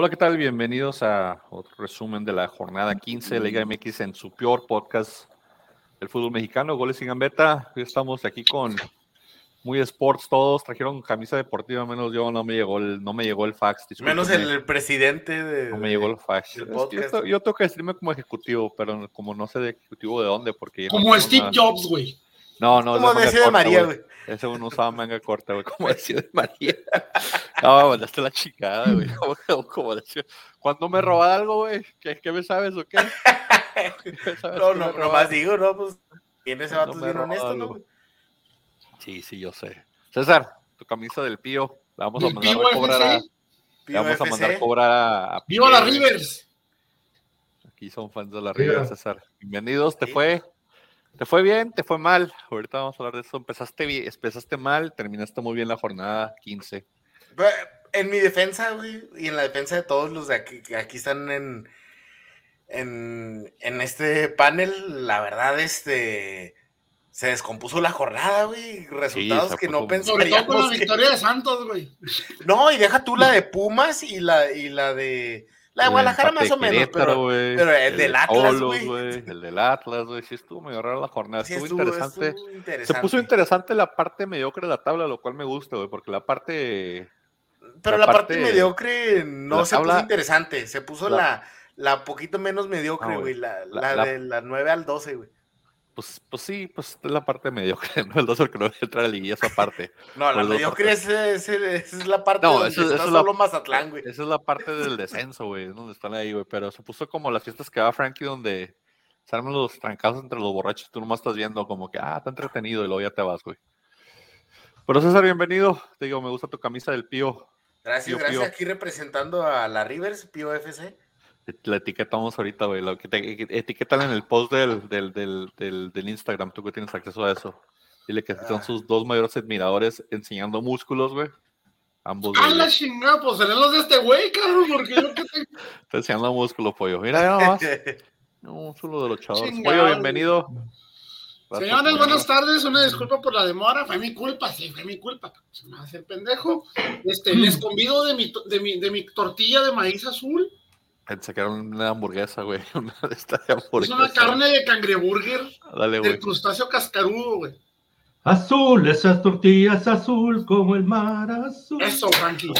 Hola, ¿qué tal? Bienvenidos a otro resumen de la jornada 15 de Liga MX en su peor podcast del fútbol mexicano, Goles sin Gambeta. Hoy estamos aquí con muy sports todos, trajeron camisa deportiva, menos yo, no me llegó el, no me llegó el fax. Menos el, presidente de... No me llegó el fax. yo, tengo que decirme como ejecutivo, pero como no sé de ejecutivo de dónde, porque... Como Steve Jobs, güey. No, no. Como decía de María, güey. Ese uno usaba manga corta, güey, como decía de María. No, mandaste la chicada, güey. Como, Cuando me roba algo, güey, ¿qué, ¿qué, me sabes o qué? no, no, nomás digo, no, pues, ¿quién ese vato bien honesto, no, güey? Sí, sí, yo sé. César, tu camisa del Pío, la vamos a mandar a cobrar a. La vamos a mandar a cobrar a. ¡Viva la Rivers! Aquí son fans de la Rivers, César. Bienvenidos, ¿te fue? ¿Te fue bien? ¿Te fue mal? Ahorita vamos a hablar de eso. Empezaste, bien, empezaste mal, terminaste muy bien la jornada 15. En mi defensa, güey, y en la defensa de todos los de aquí, que aquí están en, en, en este panel, la verdad, este se descompuso la jornada, güey. Resultados que no pensaríamos. Sobre todo con la victoria de Santos, güey. No, y deja tú la de Pumas y la, y la de. La de Guadalajara más o menos, pero, pero, el, del Atlas, güey. El del Atlas, güey. Sí estuvo medio raro la jornada. estuvo, interesante. Se puso interesante la parte mediocre de la tabla, lo cual me gusta, güey, porque la parte... Pero la, parte, mediocre no se puso interesante. Se puso la, la, poquito menos mediocre, güey. la, la, de la 9 al 12, güey. Pues, pues sí, pues es la parte mediocre, ¿no? El 2 que no debe entrar a la liguilla, esa parte. no, la mediocre es, es, es, la parte no, donde está solo Mazatlán, güey. Esa es la parte del descenso, güey, donde están ahí, güey. Pero se puso como las fiestas que va Frankie, donde se arman los trancados entre los borrachos. Tú nomás estás viendo como que, ah, está entretenido, y luego ya te vas, güey. Pero César, bienvenido. Te digo, me gusta tu camisa del Pío. Gracias, gracias. Aquí representando a la Rivers, Pío FC la etiquetamos ahorita, güey. Lo que te etiquetan en el post del, del, del, del, Instagram, tú que tienes acceso a eso. Dile que son sus dos mayores admiradores enseñando músculos, güey. Ambos. ¡Ah, la chingada! Pues serán los de este güey, cabrón, porque yo que te. Está enseñando músculo, pollo. Mira, ya nomás. No, solo de los chavos. Pollo, bienvenido. Señores, buenas tardes. Una disculpa por la demora. Fue mi culpa, sí, fue mi culpa. Se me a hacer pendejo. Este, les convido de mi, de mi, de mi tortilla de maíz azul Era una hamburguesa, güey. Una de estas de hamburguesa. Es una carne de cangreburger. Dale, güey. Del crustáceo cascarudo, güey. Azul, esas tortillas azul como el mar azul. Eso, Frankie.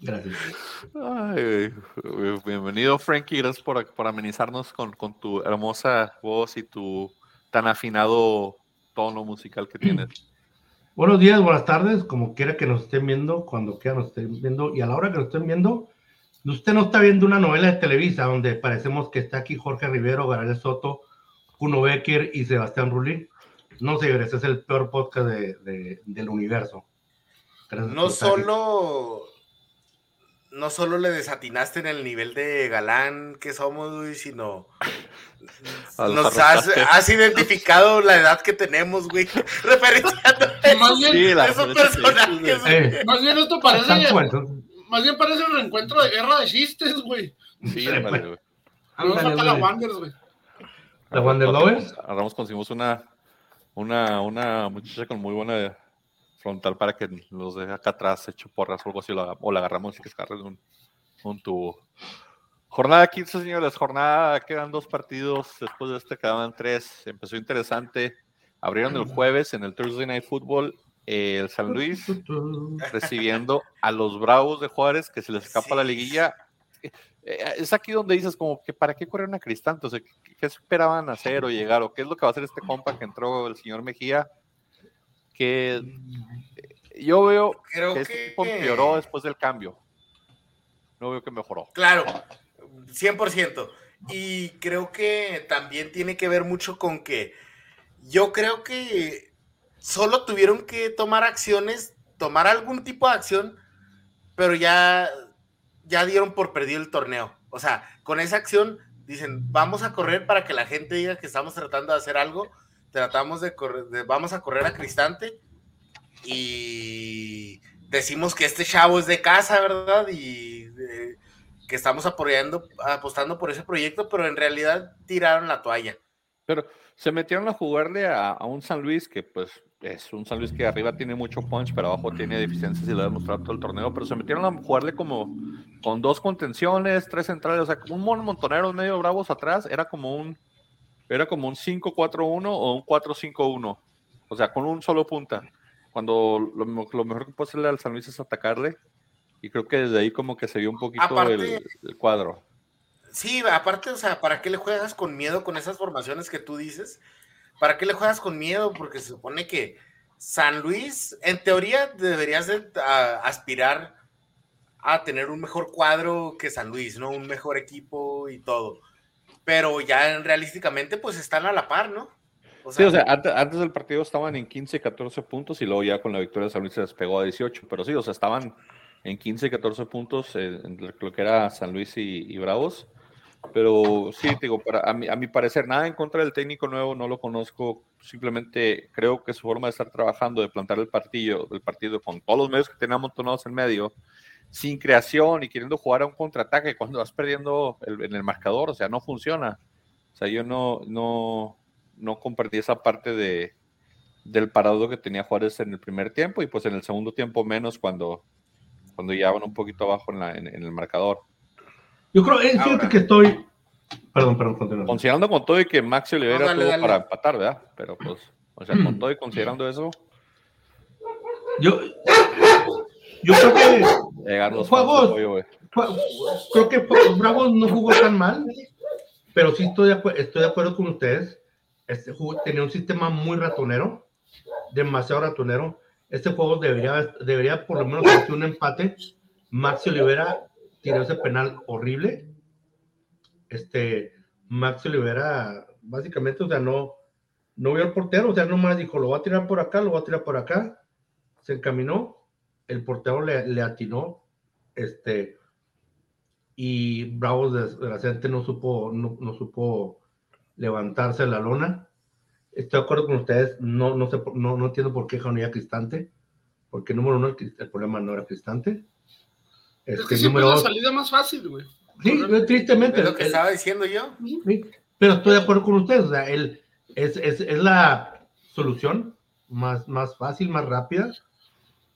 Gracias. Ay, bienvenido, Frankie. Gracias por, por amenizarnos con, con, tu hermosa voz y tu tan afinado tono musical que tienes. Buenos días, buenas tardes, como quiera que nos estén viendo, cuando quiera nos estén viendo, y a la hora que nos estén viendo, usted no está viendo una novela de Televisa donde parecemos que está aquí Jorge Rivero, Gabriel Soto, Kuno Becker y Sebastián Rulli. No, señores, es el peor podcast de, del universo. no solo, no solo le desatinaste en el nivel de galán que somos, sino nos has, identificado la edad que tenemos, güey. Referenciando más bien, esos personajes. Eh, más bien esto parece. Más bien parece un reencuentro de guerra de chistes, güey. Sí, güey. A nos falta la Wanders, güey. ¿La Wander Lovers? Conseguimos una, una, una muchacha con muy buena frontal para que los deje acá atrás hecho porras o algo así, o la agarramos y que se agarre un, un tubo. Jornada 15, señores, jornada, quedan dos partidos, después de este quedaban tres, empezó interesante, abrieron el jueves en el Thursday Night Football el San Luis recibiendo a los Bravos de Juárez que se les escapa la liguilla. Eh, es aquí donde dices como que para qué corrieron a Cristante, o sea, ¿qué, esperaban hacer o llegar o qué es lo que va a hacer este compa que entró el señor Mejía que yo veo Creo que, este empeoró después del cambio. No veo que mejoró. Claro, 100%. Y creo que también tiene que ver mucho con que yo creo que solo tuvieron que tomar acciones, tomar algún tipo de acción, pero ya, ya dieron por perdido el torneo. O sea, con esa acción dicen, vamos a correr para que la gente diga que estamos tratando de hacer algo, tratamos de correr, vamos a correr a Cristante y decimos que este chavo es de casa, ¿verdad? Y eh, que estamos apoyando, apostando por ese proyecto, pero en realidad tiraron la toalla. Pero se metieron a jugarle a, un San Luis que pues es un San Luis que arriba tiene mucho punch, pero abajo tiene deficiencias y lo ha demostrado todo el torneo, pero se metieron a jugarle como con dos contenciones, tres centrales, o sea, un montonero medio bravos atrás, era como un era como un 5-4-1 o un 4-5-1, o sea, con un solo punta, cuando lo, mejor que puede hacerle al San Luis es atacarle, y creo que desde ahí como que se vio un poquito el, el cuadro. Sí, aparte, o sea, ¿para qué le juegas con miedo con esas formaciones que tú dices? ¿Para qué le juegas con miedo? Porque se supone que San Luis, en teoría, deberías de, aspirar a tener un mejor cuadro que San Luis, ¿no? Un mejor equipo y todo. Pero ya realísticamente, pues están a la par, ¿no? sí, o sea, antes, del partido estaban en 15, 14 puntos y luego ya con la victoria de San Luis se despegó a 18. Pero sí, o sea, estaban en 15, 14 puntos en lo que era San Luis y Bravos. Pero sí, digo, para, a, mi, a mi parecer, nada en contra del técnico nuevo, no lo conozco. Simplemente creo que su forma de estar trabajando, de plantar el partido, el partido con todos los medios que teníamos tonados en medio, sin creación y queriendo jugar a un contraataque cuando vas perdiendo en el marcador, o sea, no funciona. O sea, yo no, no, no compartí esa parte de, del parado que tenía Juárez en el primer tiempo y pues en el segundo tiempo menos cuando, cuando ya van un poquito abajo en, la, en el marcador. Yo creo, es cierto que estoy. Perdón, perdón, continúa. Considerando con todo y que Max Olivera tuvo para empatar, ¿verdad? Pero pues, o sea, con todo y considerando eso. Yo. Yo creo que. Juegos, creo que Bravos no jugó tan mal, pero sí estoy de, estoy de acuerdo con ustedes. Este juego tenía un sistema muy ratonero, demasiado ratonero. Este juego debería, debería por lo menos hacer un empate. Max Olivera tiró ese penal horrible. Este, Max Olivera, básicamente, o sea, no, no vio al portero, o sea, nomás dijo, lo va a tirar por acá, lo va a tirar por acá. Se encaminó, el portero le, le atinó, este, y Bravos desgraciadamente no supo, no, no supo levantarse la lona. Estoy de acuerdo con ustedes, no, no, sé, no, no entiendo por qué Jaunía Cristante, porque número uno, el, el problema no era Cristante, es que número... la salida más fácil, güey. Sí, tristemente. Es lo que estaba diciendo yo. pero estoy de acuerdo con ustedes. O sea, él es, es, es, la solución más, más fácil, más rápida.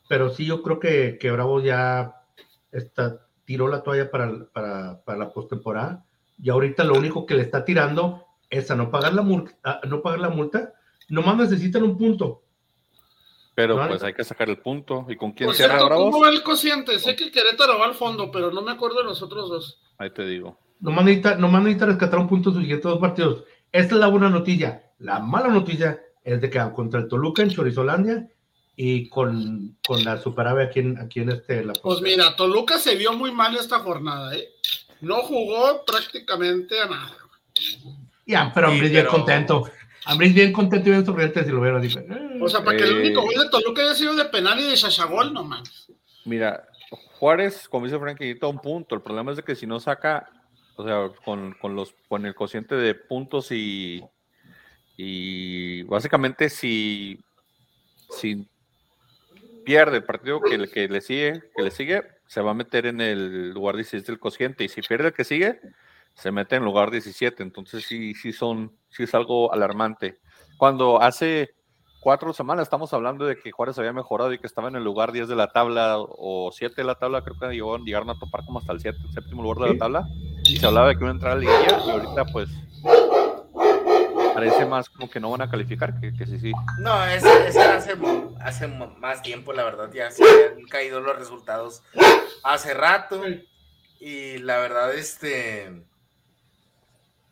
Pero sí, yo creo que, que Bravo ya está, tiró la toalla para, para, para la postemporada. Y ahorita lo único que le está tirando es a no pagar la multa. A no pagar la multa. Nomás necesitan un punto. Pero pues hay que sacar el punto. ¿Y con quién Por cierto, ¿Cómo va el cociente? Sé que Querétaro va al fondo, pero no me acuerdo de los otros dos. Ahí te digo. Nomás necesita, nomás necesita rescatar un punto en sus siguientes dos partidos. Esta es la buena noticia. La mala noticia es de que contra el Toluca en Chorizolandia y con, con la Superave aquí en, aquí en este. La pues mira, Toluca se vio muy mal esta jornada, ¿eh? No jugó prácticamente a nada. Pero hombre, bien contento. Ambris bien contento y bien sonriente si lo vieron. o sea, para que el único gol de Toluca haya sido de penal y de Shashagol, no mames. Mira, Juárez, como dice Franquito, un punto. El problema es de que si no saca, o sea, con, con los, con el cociente de puntos y, y básicamente si, si pierde el partido que, que, le sigue, que le sigue, se va a meter en el lugar 16 del cociente. Y si pierde el que sigue, se mete en lugar 17. Entonces sí, sí son, sí es algo alarmante. Cuando hace cuatro semanas estamos hablando de que Juárez había mejorado y que estaba en el lugar 10 de la tabla o 7 de la tabla, creo que llegaron, llegaron a topar como hasta el 7, séptimo lugar de la tabla. Y se hablaba de que iba a entrar a la liguilla y ahorita pues parece más como que no van a calificar, que, que sí, sí. No, ese, hace, hace más tiempo, la verdad, ya se han caído los resultados hace rato. Y la verdad, este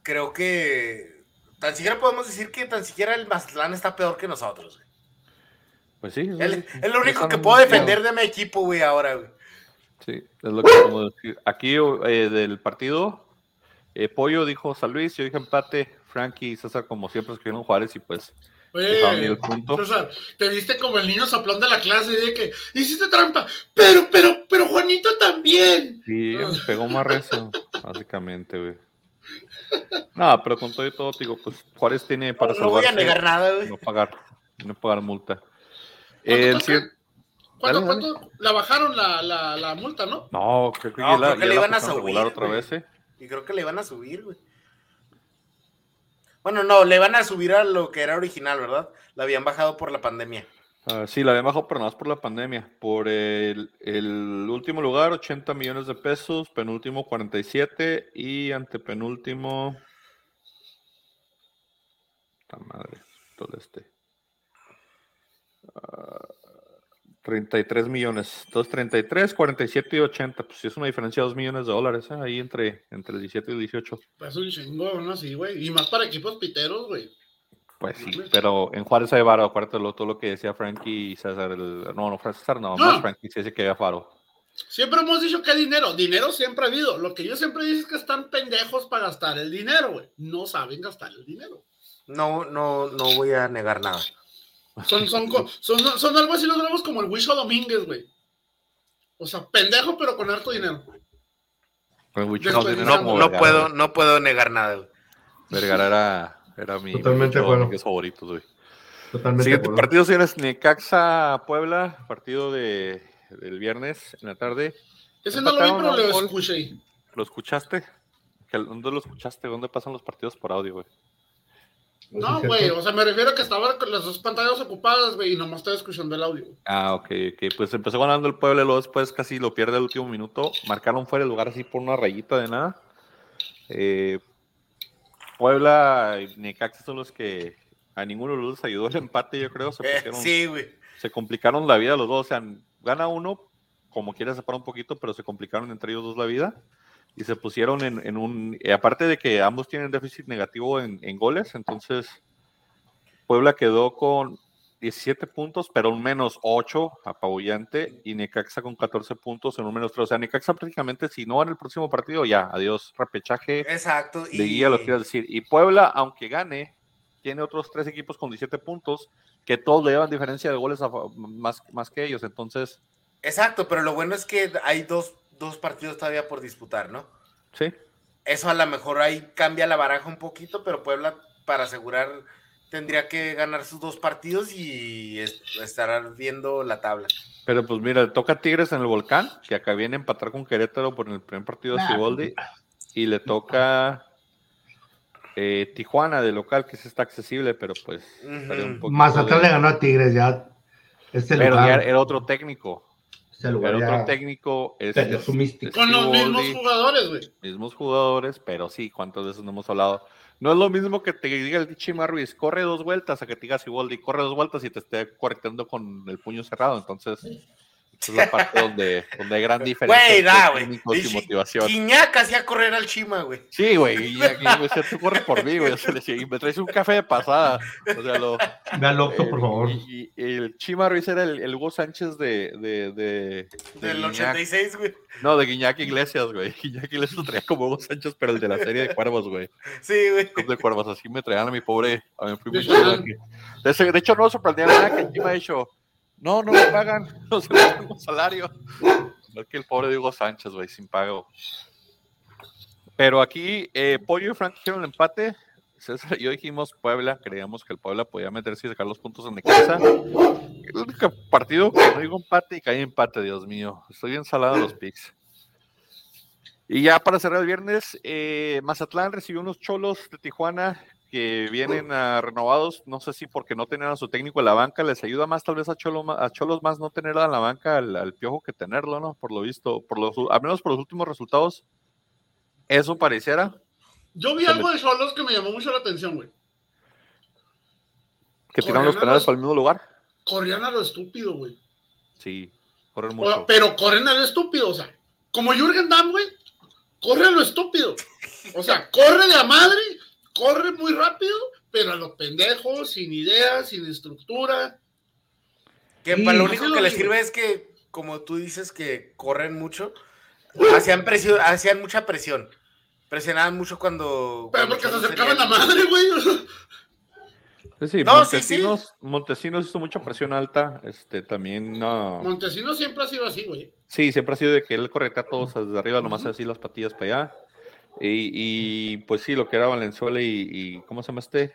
creo que tan siquiera podemos decir que tan siquiera el Mazatlán está peor que nosotros. Pues sí. Es, lo único que puedo defender de mi equipo, güey, ahora, güey. Sí, es lo que podemos decir. Aquí eh, del partido, eh, Pollo dijo San Luis, yo dije empate, Frankie y César como siempre escribieron Juárez y pues... Oye, César, te viste como el niño soplón de la clase de que hiciste trampa, pero, pero, pero Juanito también. Sí, pegó más rezo, básicamente, güey. No, pero con todo y todo, digo, pues Juárez tiene para no, no voy a negar nada, güey. No pagar, no pagar multa. ¿Cuánto, La bajaron la, la, la, multa, ¿no? No, creo que, le iban a subir. Otra vez, ¿eh? Y creo que le iban a subir, güey. Bueno, no, le van a subir a lo que era original, ¿verdad? La habían bajado por la pandemia. Ah, sí, la habían bajado, pero no más por la pandemia. Por el, el último lugar, 80 millones de pesos, penúltimo 47 y antepenúltimo. ¡Ta madre! Todo este. Ah, 33 millones. Entonces, 33, 47 y 80. Pues sí es una diferencia de 2 millones de dólares ¿eh? ahí entre, entre el 17 y el 18. Pues un chingo, ¿no? Sí, güey. Y más para equipos piteros, güey. Pues sí, pero en Juárez hay varo, acuérdate lo- todo lo que decía Frankie y César. el- no, no, César no, No. más Frankie sí dice que había faro. Siempre hemos dicho que hay dinero. Dinero siempre ha habido. Lo que yo siempre digo es que están pendejos para gastar el dinero, güey. No saben gastar el dinero. No, no, no voy a negar nada. Son, son, son, son algo así los grabos como el Wisho Domínguez, güey. O sea, pendejo, pero con harto dinero. Pues, no- No, puedo, no puedo negar nada. güey. Vergara era, era mi Totalmente bueno. Güey. Totalmente Siguiente acuerdo. partido, señores, Necaxa Puebla, partido de, del viernes en la tarde. Ese no lo vi, pero lo escuché. ¿Lo escuchaste? ¿Que- ¿Dónde lo escuchaste? ¿Dónde pasan los partidos por audio, güey? No, sé si es güey, o sea, me refiero a que estaban con las dos pantallas ocupadas, güey, y nomás estaba escuchando el audio. Ah, ok, ok. Pues empezó ganando el Puebla y luego después casi lo pierde el último minuto. Marcaron fuera el lugar así por una rayita de nada. Eh, Puebla y Necaxa son los que a ninguno de los dos ayudó el empate, yo creo. Se, Eh, pusieron- sí, güey. se complicaron la vida los dos. O sea, gana uno, como quiera separar un poquito, pero se complicaron entre ellos dos la vida. Y se pusieron en, en un. eh, aparte de que ambos tienen déficit negativo en, en goles, entonces Puebla quedó con 17 puntos, pero un menos 8, apabullante, y Necaxa con 14 puntos en un menos 3. O sea, Necaxa prácticamente, si no en el próximo partido, ya, adiós, repechaje Exacto. de guía, lo quiero decir. Y Puebla, aunque gane, tiene otros tres equipos con 17 puntos, que todos le llevan diferencia de goles a más, más que ellos. Entonces, Exacto, pero lo bueno es que hay dos, dos partidos todavía por disputar, ¿no? sí, Eso a lo mejor ahí cambia la baraja un poquito, pero Puebla para asegurar tendría que ganar sus dos partidos y es- estará viendo la tabla. pero pues mira, le toca a Tigres en el Volcán, que acá viene a empatar con Querétaro por el primer partido de Nah, Siboldi, y le toca eh, Tijuana de local, que sí está accesible, pero pues un Ujú. poquito Mazatlán de- le ganó a Tigres ya. Este Pero ya lugar, era otro técnico, este lugar era otro técnico, es, es- su mística. Con los mismos jugadores, güey. mismos jugadores, pero sí, ¿cuántas veces no hemos hablado? No es lo mismo que te diga el Chima Ruiz, corre dos vueltas, a que te diga Siboldi, corre dos vueltas y te esté correteando con el puño cerrado. Entonces, esa es la parte donde, donde hay gran diferencia Güey, da, güey. y motivación. Guiñac hacía correr al Chima, güey. Sí, güey, y aquí, güey, se tú corre por mí, güey. o sea, le decía, y me traes un café de pasada. O sea, lo, Ve al eh, por favor. Y, y el Chima Ruiz era el, el Hugo Sánchez de, de, de, de Del Guiñac. 86, güey. No, de Guiñac Iglesias, güey. Guiñac Iglesias lo traía como Hugo Sánchez, pero el de la serie de cuervos, güey. Sí, güey. Club de cuervos, así me traían a mi pobre, a mi primo De De, hecho, no sorprendía nada que el Chima ha dicho, no, no me pagan, no se tengo salario. No que el pobre de Hugo Sánchez, güey, sin pago. Pero aquí, eh, Pollo y Frank hicieron el empate. César y yo dijimos Puebla, creíamos que el Puebla podía meterse y sacar los puntos en Necaxa. El único partido que no digo empate y cae empate, Dios mío. Estoy bien salado los picks. Y ya para cerrar el viernes, eh, Mazatlán recibió unos cholos de Tijuana que vienen a renovados, no sé si porque no tenían a su técnico en la banca, les ayuda más tal vez a, Cholo, a Cholos más no tener en la banca al, al piojo que tenerlo, ¿no? Por lo visto, por los, al menos por los últimos resultados, eso pareciera Yo vi algo de Cholos que me llamó mucho la atención, güey. que tiraron los penales el mismo lugar. Corrían a lo estúpido, güey. Sí, corren O- mucho. Pero corren a lo estúpido, o sea, como Jürgen Damm, güey, corre a lo estúpido. O sea, corre de a madre, corre muy rápido, pero a los pendejos, sin ideas, sin estructura. Que Sí, para lo único que les sirve es que, como tú dices, que corren mucho, hacían, presión, hacían mucha presión. Presionaban mucho cuando. Pero cuando porque se acercaban tenía- a madre, güey. Sí, sí, No, sí, sí. Montesinos, Montesinos hizo mucha presión alta, este también no. Montesino siempre ha sido así, güey. Sí, siempre ha sido de que él corretea a todos desde arriba, nomás así las patillas para allá. Y, y, pues sí, lo que era Valenzuela y, y ¿cómo se llama este?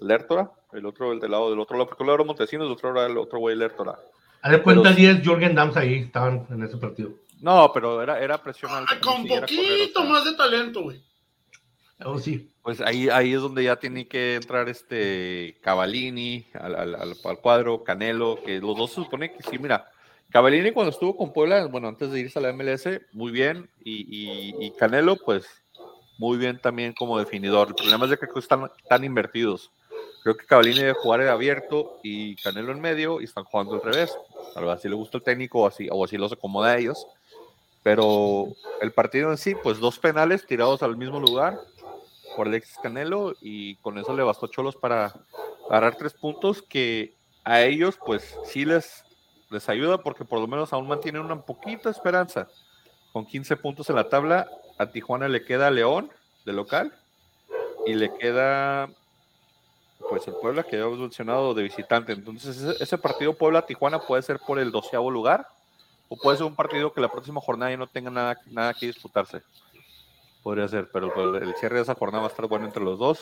Lertora, el otro, el del lado del otro lado, porque uno era Montesinos, el otro era el otro güey Lertora. Haz de cuenta Pero- 10 Jürgen Dams ahí estaban en ese partido. No, pero era, era presión alta. Ah, Con correr, o poquito sea, más de talento, güey. Oh, sí. Pues ahí, ahí es donde ya tiene que entrar este Cavallini al, al, al, al cuadro, Canelo, que los dos se supone que sí, mira, Cavallini cuando estuvo con Puebla, bueno, antes de irse a la MLS, muy bien, y, y, y Canelo, pues muy bien también como definidor. El problema es de que están tan invertidos. Creo que Cavallini debe jugar abierto y Canelo en medio y están jugando al revés. Tal vez así le gusta el técnico o así, o así los acomoda a ellos. Pero el partido en sí, pues dos penales tirados al mismo lugar por Alexis Canelo y con eso le bastó Cholos para agarrar tres puntos que a ellos pues sí les, les ayuda porque por lo menos aún mantienen una poquita esperanza. Con 15 puntos en la tabla, a Tijuana le queda León de local y le queda pues el Puebla que ya hemos mencionado de visitante. Entonces ese, ese partido Puebla-Tijuana puede ser por el doceavo lugar o puede ser un partido que la próxima jornada ya no tenga nada, nada que disputarse. Podría ser, pero pues, el cierre de esa jornada va a estar bueno entre los dos.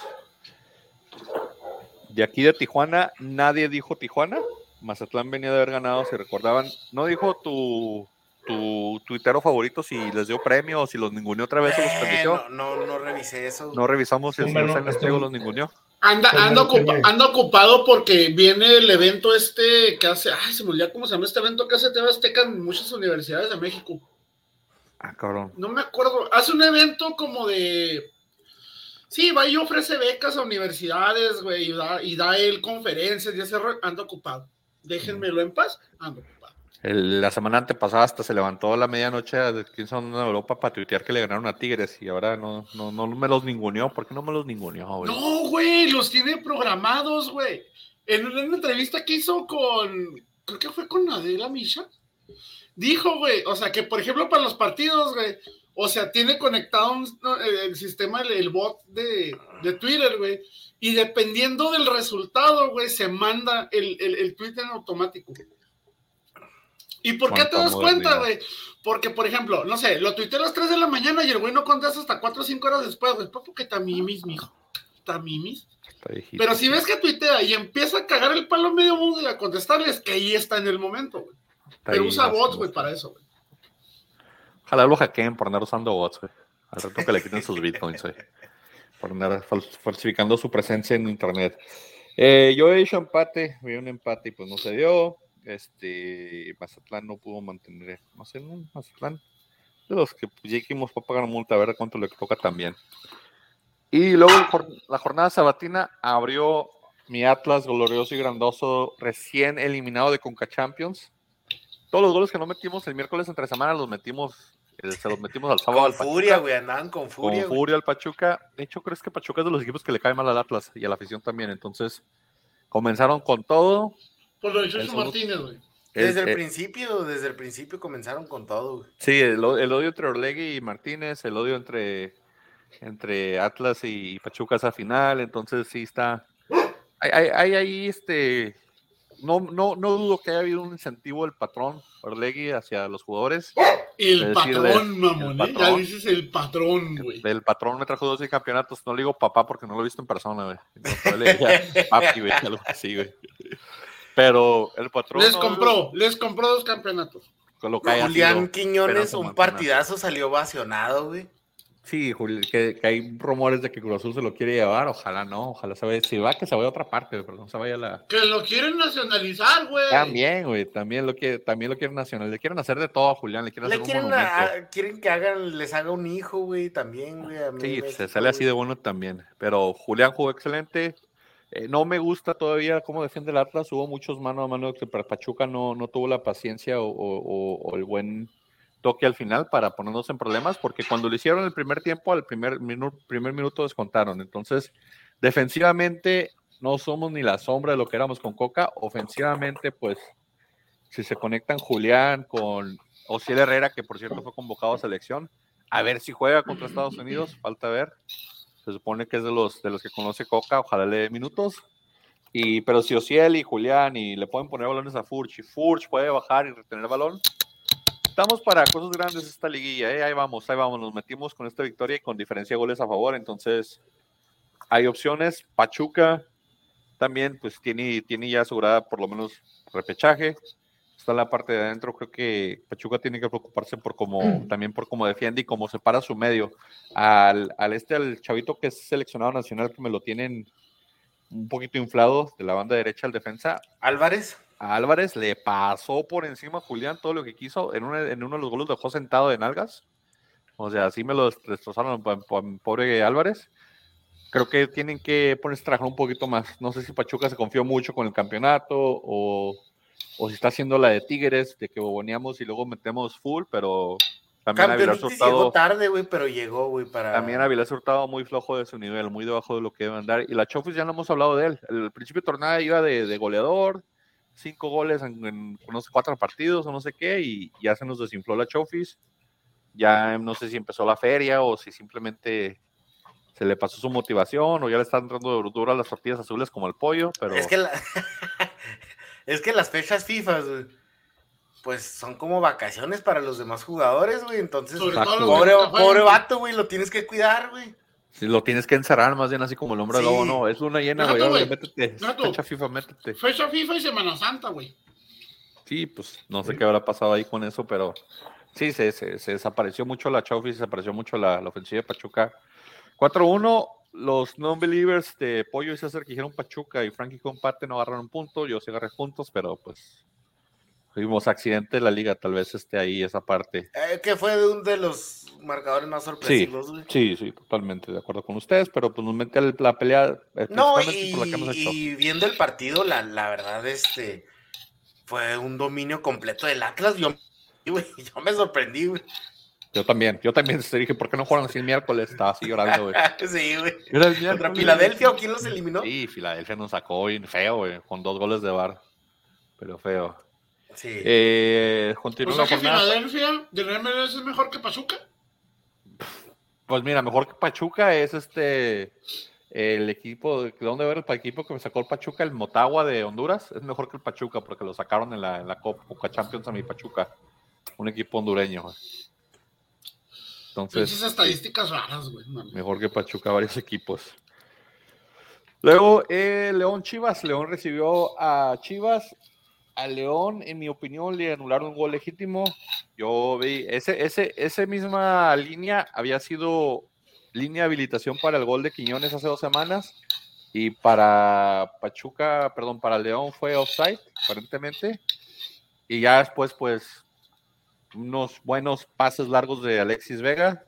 De aquí de Tijuana, nadie dijo Tijuana. Mazatlán venía de haber ganado, si recordaban. No dijo tu, tu tuitero favorito si les dio premio o si los ninguneó otra vez o los permitió. no, no, no revisé eso. No revisamos si el señor este- Trigo los ninguneó. Anda, anda, ocupa- anda ocupado porque viene el evento este que hace, ay, se me olvidó cómo se llama este evento que hace TV Azteca en muchas universidades de México. Ah, cabrón. No me acuerdo, hace un evento como de, sí, va y ofrece becas a universidades, güey, y da, y da él conferencias y ese rollo, anda ocupado. Déjenmelo en paz, anda ocupado. El- la semana antepasada hasta se levantó a la medianoche son en Europa para tuitear que le ganaron a Tigres y ahora no, no, no me los ninguneó. ¿Por qué no me los ninguneó, güey? No, güey, los tiene programados, güey. En una entrevista que hizo con, creo que fue con Adela Misha, dijo, güey, o sea, que por ejemplo para los partidos, güey, o sea, tiene conectado el, sistema, el, el bot de, de Twitter, güey, y dependiendo del resultado, güey, se manda el, el, el tweet en automático. ¿Y por qué te das cuenta, güey? Porque, por ejemplo, no sé, lo tuiteé a las 3 de la mañana y el güey no contesta hasta 4 o 5 horas después, güey. Porque tamimis, mijo. Tamimis. Está viejito. Pero si ves que tuitea y empieza a cagar el palo medio mundo y a contestarles, que ahí está en el momento, güey. Está Pero usa bots, güey, para eso, güey. Ojalá lo hackeen por andar usando bots, güey. Al rato que le quiten sus bitcoins, güey. Por andar fal- falsificando su presencia en internet. Eh, yo he hecho empate, vi un empate y pues no se dio. Este, Mazatlán no pudo mantener, no sé, un Mazatlán. De los que dijimos para pagar multa, a ver cuánto le toca también. Y luego la jornada sabatina abrió mi Atlas glorioso y grandoso, recién eliminado de Conca Champions. Todos los goles que no metimos el miércoles entre semana los metimos, eh, se los metimos al sábado Con al furia, güey, andaban con Con furia. güey. furia al Pachuca. De hecho, creo que Pachuca es de los equipos que le cae mal al Atlas y a la afición también. Entonces, comenzaron con todo. Por lo de Chucho Martínez, güey. Desde el eh, principio, desde el principio comenzaron con todo, güey. Sí, el, el odio entre Orlegui y Martínez, el odio entre, entre Atlas y Pachuca esa final, entonces sí está. Hay, hay, hay ahí este. No, no, no dudo que haya habido un incentivo del patrón Orlegui hacia los jugadores. El patrón, mamón. el ¿eh? Ya patrón. dices el patrón, güey. El patrón me trajo dos campeonatos. No le digo papá porque no lo he visto en persona, güey. Decía papi, güey, algo así, güey. Pero el patrón. Les no, compró, les compró dos campeonatos. Con lo que haya Julián sido, Quiñones, un partidazo, salió vacionado, güey. Sí, Juli, que, que hay rumores de que Cruz Azul se lo quiere llevar. Ojalá no, ojalá se vaya. Si va, que se vaya a otra parte, pero no se vaya a la. Que lo quieren nacionalizar, güey. También, güey, también lo quiere, también lo quieren nacional. Le quieren hacer de todo a Julián, le quieren Le hacer un quieren, monumento. a- quieren que hagan, les haga un hijo, güey, también, güey. Sí, México, se sale así de bueno también. Pero Julián jugó excelente. Eh, no me gusta todavía cómo defiende el Atlas. Hubo muchos mano a mano que Pachuca no, no tuvo la paciencia o el buen toque al final para ponernos en problemas, porque cuando lo hicieron el primer tiempo, al primer, minu- primer minuto descontaron. Entonces, defensivamente no somos ni la sombra de lo que éramos con Coca. Ofensivamente, pues, si se conectan Julián con Ociel Herrera, que por cierto fue convocado a selección, a ver si juega contra Estados Unidos, falta ver. Se supone que es de los, de los que conoce Coca, ojalá le dé minutos. Y, pero si Ociel y Julián y le pueden poner balones a Furch y Furch puede bajar y retener el balón, estamos para cosas grandes esta liguilla. ¿eh? Ahí vamos, ahí vamos. Nos metimos con esta victoria y con diferencia de goles a favor. Entonces, hay opciones. Pachuca también, pues tiene, tiene ya asegurada por lo menos repechaje. Está la parte de adentro. Creo que Pachuca tiene que preocuparse por cómo, también por cómo defiende y cómo separa su medio. Al, al este, al chavito que es seleccionado nacional, que me lo tienen un poquito inflado de la banda derecha al defensa. Álvarez. A Álvarez le pasó por encima a Julián todo lo que quiso. En, en uno de los goles dejó sentado de nalgas. O sea, así me lo destrozaron, pobre Álvarez. Creo que tienen que ponerse a trabajar un poquito más. No sé si Pachuca se confió mucho con el campeonato o, o si está haciendo la de Tigres, de que boboneamos y luego metemos full, pero también Avilés Hurtado. llegó tarde, güey, pero llegó, güey, para. También Avilés Hurtado muy flojo de su nivel, muy debajo de lo que debe andar. Y la Chofis ya no hemos hablado de él. El principio de tornada iba de, de goleador, cinco goles en, unos cuatro partidos o no sé qué, y ya se nos desinfló la Chofis. Ya no sé si empezó la feria o si simplemente se le pasó su motivación o ya le están entrando a las tortillas azules como el pollo, pero... Es que, es que las fechas FIFA, pues son como vacaciones para los demás jugadores, güey, entonces pobre, pobre vato, güey, lo tienes que cuidar, güey. Si lo tienes que encerrar más bien así como el hombre sí. lobo, no, es una llena, güey, métete, fecha FIFA, métete. Fecha FIFA y Semana Santa, güey. Sí, pues no sé qué habrá pasado ahí con eso, pero sí, se, se, se desapareció mucho la Chaufi, se desapareció mucho la, la ofensiva de Pachuca. 4-1, los non-believers de Pollo y César que dijeron Pachuca y Frankie Comparte no agarraron punto, yo sí agarré puntos, pero pues Tuvimos accidente de la liga, tal vez esté ahí esa parte. Eh, que fue de uno de los marcadores más sorpresivos. Sí, sí, sí, totalmente de acuerdo con ustedes, pero pues nos mete la pelea. Eh, no, y, por la que hemos hecho. y viendo el partido, la, la verdad, este fue un dominio completo del Atlas. Yo, yo me sorprendí, güey. Yo también, yo también te dije, ¿por qué no jugaron así el miércoles? Estaba así llorando, güey. sí, güey. ¿Contra Filadelfia o quién los eliminó? Sí, Filadelfia nos sacó bien feo, güey, con dos goles de bar. Pero feo. Sí. Eh, continúa o sea que Filadelfia de MLS es mejor que Pachuca. Pues mira, mejor que Pachuca es este el equipo, ¿de dónde ver el equipo que me sacó el Pachuca? El Motagua de Honduras, es mejor que el Pachuca porque lo sacaron en la, en la Copa Champions a mi Pachuca, un equipo hondureño. Entonces, esas estadísticas raras, güey. Mejor que Pachuca, varios equipos. Luego, eh, León Chivas. León recibió a Chivas a León, en mi opinión, le anularon un gol legítimo. Yo vi, ese, ese, esa misma línea había sido línea de habilitación para el gol de Quiñones hace dos semanas. Y para Pachuca, perdón, para León fue offside, aparentemente. Y ya después, pues, unos buenos pases largos de Alexis Vega,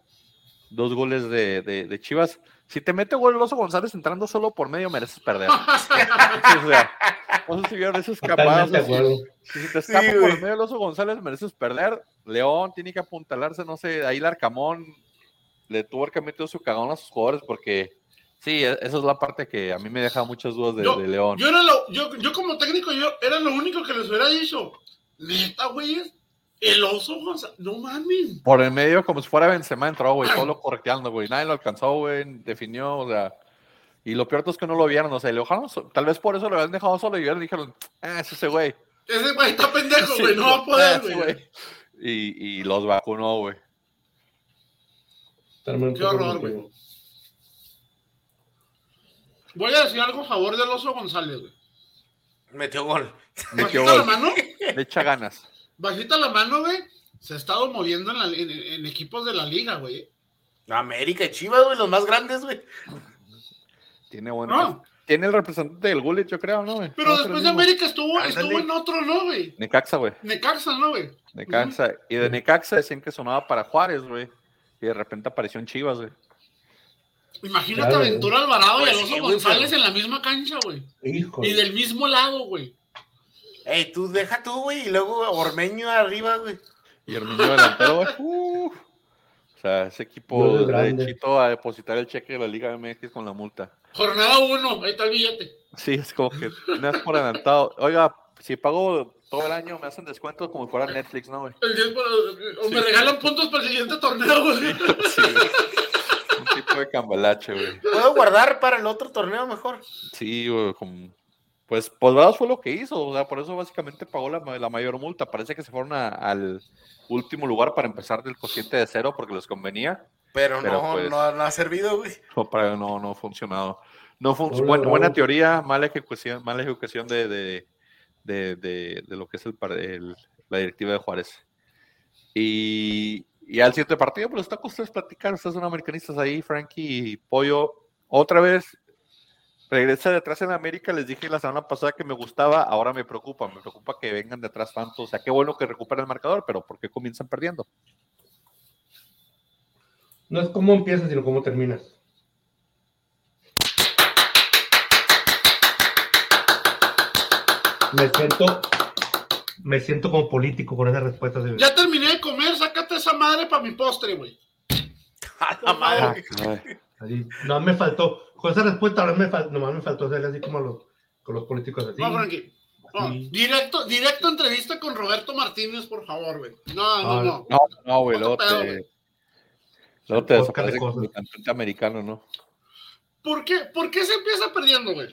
dos goles de, de Chivas. Si te mete gol el Oso González entrando solo por medio, mereces perder. o sea, no sé si vieron esos escapadas. Si, te escapa por medio el Oso González, mereces perder. León tiene que apuntalarse, no sé, ahí el Arcamón le tuvo que meter su cagón a sus jugadores porque sí, e, esa es la parte que a mí me deja muchas dudas de, León. Yo, era lo, yo, yo como técnico, yo era lo único que les hubiera dicho. Neta, el oso no mames. Por el medio, como si fuera Benzema, entró, güey, solo correteando, güey. Nadie lo alcanzó, güey, definió, o sea. Y lo peor es que no lo vieron, o sea, le dejaron, tal vez por eso lo habían dejado solo y dijeron, ah, es ese güey. Ese güey está pendejo, güey, no va a poder, güey. Y, y, los vacunó, güey. Qué horror, güey. Voy a decir algo a favor del oso González, güey. Metió gol. Metió gol. la mano? Le echa ganas bajita la mano, güey, se ha estado moviendo en, equipos de la liga, güey. América y Chivas, güey, los más grandes, güey. Tiene bueno. Tiene el representante del Gullit, yo creo, ¿no, güey? Pero después de América estuvo, estuvo en otro, ¿no, güey? Necaxa, güey. Necaxa, ¿no, güey? Necaxa. Y de Necaxa decían que sonaba para Juárez, güey. Y de repente apareció en Chivas, güey. Imagínate Aventura Alvarado y pues Alonso González en la misma cancha, güey. Y del mismo lado, güey. Ey, tú deja tú, güey, y luego Ormeño arriba, güey. Y Ormeño delantero, güey. o sea, ese equipo derechito a depositar el cheque de la Liga MX con la multa. Jornada uno, ahí está el billete. Sí, es como que no es por adelantado. Oiga, si pago todo el año, me hacen descuentos como si fuera Netflix, ¿no, güey? O me regalan puntos para el siguiente torneo, güey. Sí, Un tipo de cambalache, güey. ¿Puedo guardar para el otro torneo mejor? Sí, güey, como pues Posgrados fue lo que hizo, o sea, por eso básicamente pagó la, la mayor multa. Parece que se fueron al último lugar para empezar del cociente de cero porque les convenía. Pero, no, pues no, ha servido, güey. No, no, no ha funcionado. No buena, buena, teoría, mala ejecución, mala ejecución de, de, de, de, de lo que es el- la directiva de Juárez. Y, y al siguiente partido, pues está con ustedes platicar, ustedes son americanistas ahí, Frankie y Pollo. Otra vez, regresa de atrás en América, les dije la semana pasada que me gustaba, ahora me preocupa, me preocupa que vengan de atrás tanto, o sea, qué bueno que recuperen el marcador, pero ¿por qué comienzan perdiendo? No es cómo empiezas, sino cómo terminas. Me siento, me siento como político con esa respuesta. de- Ya terminé de comer, sácate esa madre para mi postre, güey. A la madre. No me faltó, con esa respuesta ahora me fal- nomás me faltó hacerle así como a los, con los políticos así. No, Frankie. No, directo, directo entrevista con Roberto Martínez, por favor, güey. No, no, Ah, no. No, no, güey, pedo, te, luego te desaparece como cantante americano, ¿no? ¿Por qué, ¿Por qué se empieza perdiendo, güey?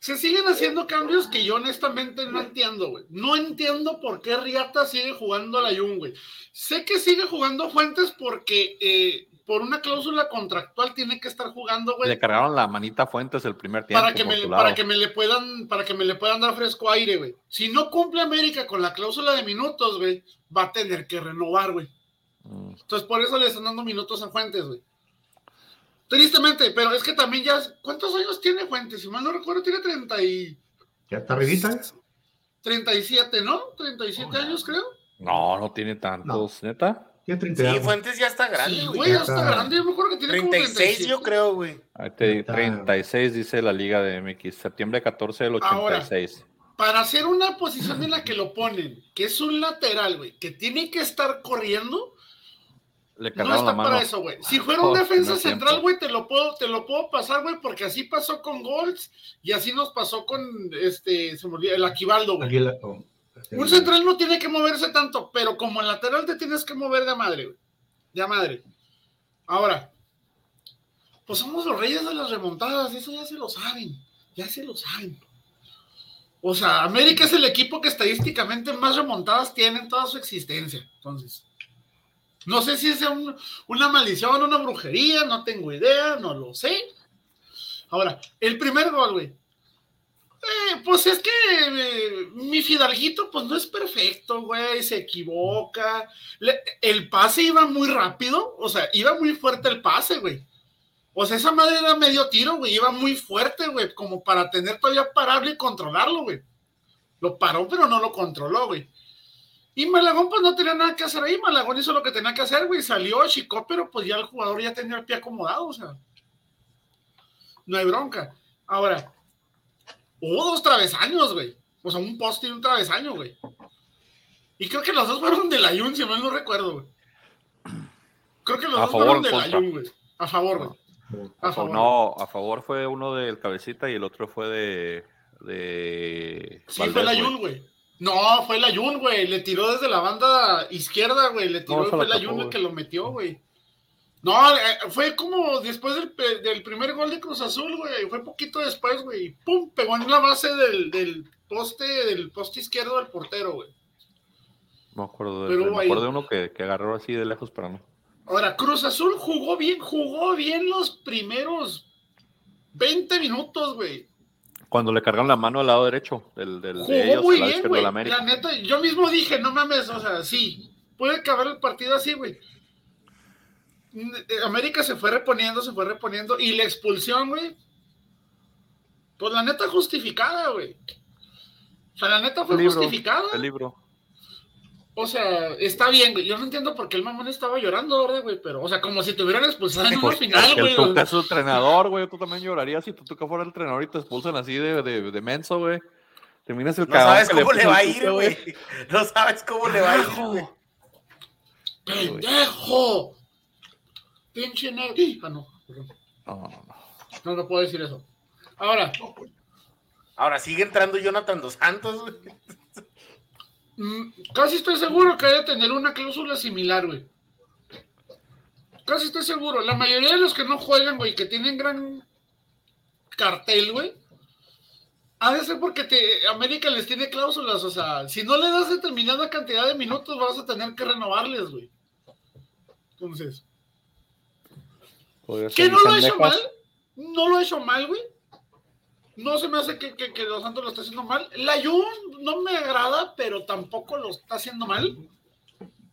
Se siguen haciendo cambios que yo honestamente no entiendo, güey. No entiendo por qué Riata sigue jugando a la Jun, güey. Sé que sigue jugando Fuentes porque eh, por una cláusula contractual tiene que estar jugando, güey. Le cargaron la manita a Fuentes el primer tiempo. para que, me, para que me le puedan para que me le puedan dar fresco aire, güey. Si no cumple América con la cláusula de minutos, güey, va a tener que renovar, güey. Mm. Entonces por eso le están dando minutos a Fuentes, güey. Tristemente, pero es que también ya ¿cuántos años tiene Fuentes? Si mal no recuerdo tiene 30 y Ya está arribita. ¿eh? 37, ¿no? 37 Oh, años, creo. No, no tiene tantos, neta. Tiene 30 y Sí. Fuentes ya está grande, Sí, güey. ya está está. grande. Yo me acuerdo que tiene como 36 37. yo creo, güey. Ahí te di Está. 36 dice la Liga de MX, septiembre 14 del Ahora, 86. Para hacer una posición en la que lo ponen, que es un lateral, güey, que tiene que estar corriendo, Le No la está mano. para eso, güey. Si fuera un Oh, defensa central, güey, te lo puedo, te lo puedo pasar, güey, porque así pasó con Golds y así nos pasó con este, se me olvidó, el Aquivaldo, güey. Un central no tiene que moverse tanto, pero como el lateral te tienes que mover de madre, güey. De madre. Ahora, pues somos los reyes de las remontadas, eso ya se lo saben, ya se lo saben. O sea, América es el equipo que estadísticamente más remontadas tiene en toda su existencia. Entonces, no sé si es un- una maldición, una brujería, no tengo idea, no lo sé. Ahora, el primer gol, güey. Eh, pues es que eh, mi Fidalguito, pues no es perfecto, güey, se equivoca. El pase iba muy rápido, o sea, iba muy fuerte el pase, güey. O sea, esa madre era medio tiro, güey, iba muy fuerte, güey, como para tener todavía parable y controlarlo, güey. Lo paró, pero no lo controló, güey. Y Malagón, pues no tenía nada que hacer ahí. Malagón hizo lo que tenía que hacer, güey. Salió, chicó, pero pues ya el jugador ya tenía el pie acomodado, o sea. No hay bronca. Ahora, hubo dos travesaños, güey. O sea, un poste y un travesaño, güey. Y creo que los dos fueron de la Jun, si mal no recuerdo, güey. Creo que los A dos favor, fueron de la. Jun, güey. A favor, güey. A A favor- no, a favor fue uno del cabecita y el otro fue de. de Sí, fue la. Jun, güey. No, fue la Jun, güey. Le tiró desde la banda izquierda, güey. Le tiró No, y fue la Jun el que lo metió, güey. No, eh, fue como después del, del primer gol de Cruz Azul, güey. Fue poquito después, güey. ¡Pum! Pegó en la base del, del poste, del poste izquierdo del portero, güey. Me acuerdo de, Pero me acuerdo de uno que, que agarró así de lejos, pero no. Ahora, Cruz Azul jugó bien, jugó bien los primeros 20 minutos, güey. Cuando le cargaron la mano al lado derecho del, del de Jugó ellos, muy bien, güey. América. La neta, yo mismo dije, no mames, o sea, sí, puede acabar el partido así, güey. América se fue reponiendo, se fue reponiendo, y la expulsión, güey, pues la neta justificada, güey. O sea, la neta fue El libro, justificada. El libro. O sea, está bien, güey. Yo no entiendo por qué el mamón estaba llorando, ¿verdad, güey? Pero, o sea, como si te hubieran expulsado en una final, güey. el Tuca es su entrenador, güey. Tú también llorarías si tu Tuca fuera el entrenador y te expulsan así de, de, de menso, güey. Terminas el No sabes cómo le va a ir, güey. No sabes cómo le va a ir, güey. ¡Pendejo! Pinche negro. Ah, no, perdón. No, no, no. Puedo decir eso. Ahora, Ahora sigue entrando Jonathan Dos Santos, güey. mm, casi estoy seguro que debe tener una cláusula similar, güey. Casi estoy seguro. La mayoría de los que no juegan, güey, que tienen gran cartel, güey, ha de ser porque te, América les tiene cláusulas. O sea, si no le das determinada cantidad de minutos, vas a tener que renovarles, güey. Entonces, ¿que no lo ha hecho Cendejas. mal? No lo ha hecho mal, güey. no se me hace que, que, que Los Santos lo está haciendo mal. La Jun no me agrada, pero tampoco lo está haciendo mal.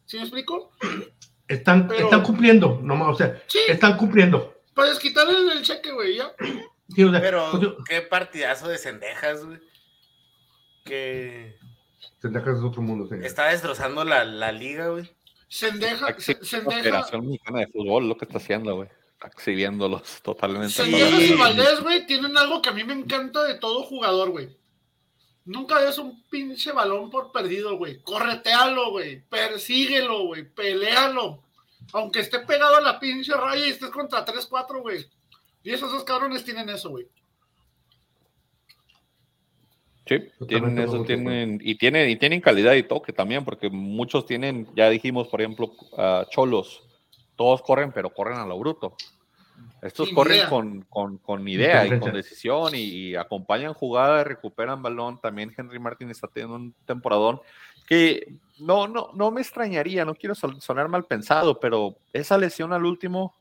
¿Sí me explico? Están, Pero- están cumpliendo, no, o sea, Sí, están cumpliendo. puedes quitarle el cheque, güey, ya. Sí, o sea, Pero pues yo- qué partidazo de cendejas, güey. Que Sendejas es otro mundo, señor. está destrozando la, la liga, güey. Sendeja, Sendeja, Federación Mexicana de Fútbol lo que está haciendo, güey. Exhibiéndolos totalmente. la- y Valdés, güey, tienen algo que a mí me encanta de todo jugador, güey. Nunca des un pinche balón por perdido, güey. Corretealo, güey. Persíguelo, güey. Peléalo. Aunque esté pegado a la pinche raya y estés contra 3-4, güey. Y esos dos cabrones tienen eso, güey. Sí, tienen eso, tienen, y tienen, y tienen calidad y toque también, porque muchos tienen, ya dijimos, por ejemplo, Cholos, todos corren, pero corren a lo bruto. Estos Sin corren idea. con, con, con idea y con decisión y, y acompañan jugada, recuperan balón. También Henry Martin está teniendo un temporadón que no, no, no me extrañaría, no quiero son- sonar mal pensado, pero esa lesión al último,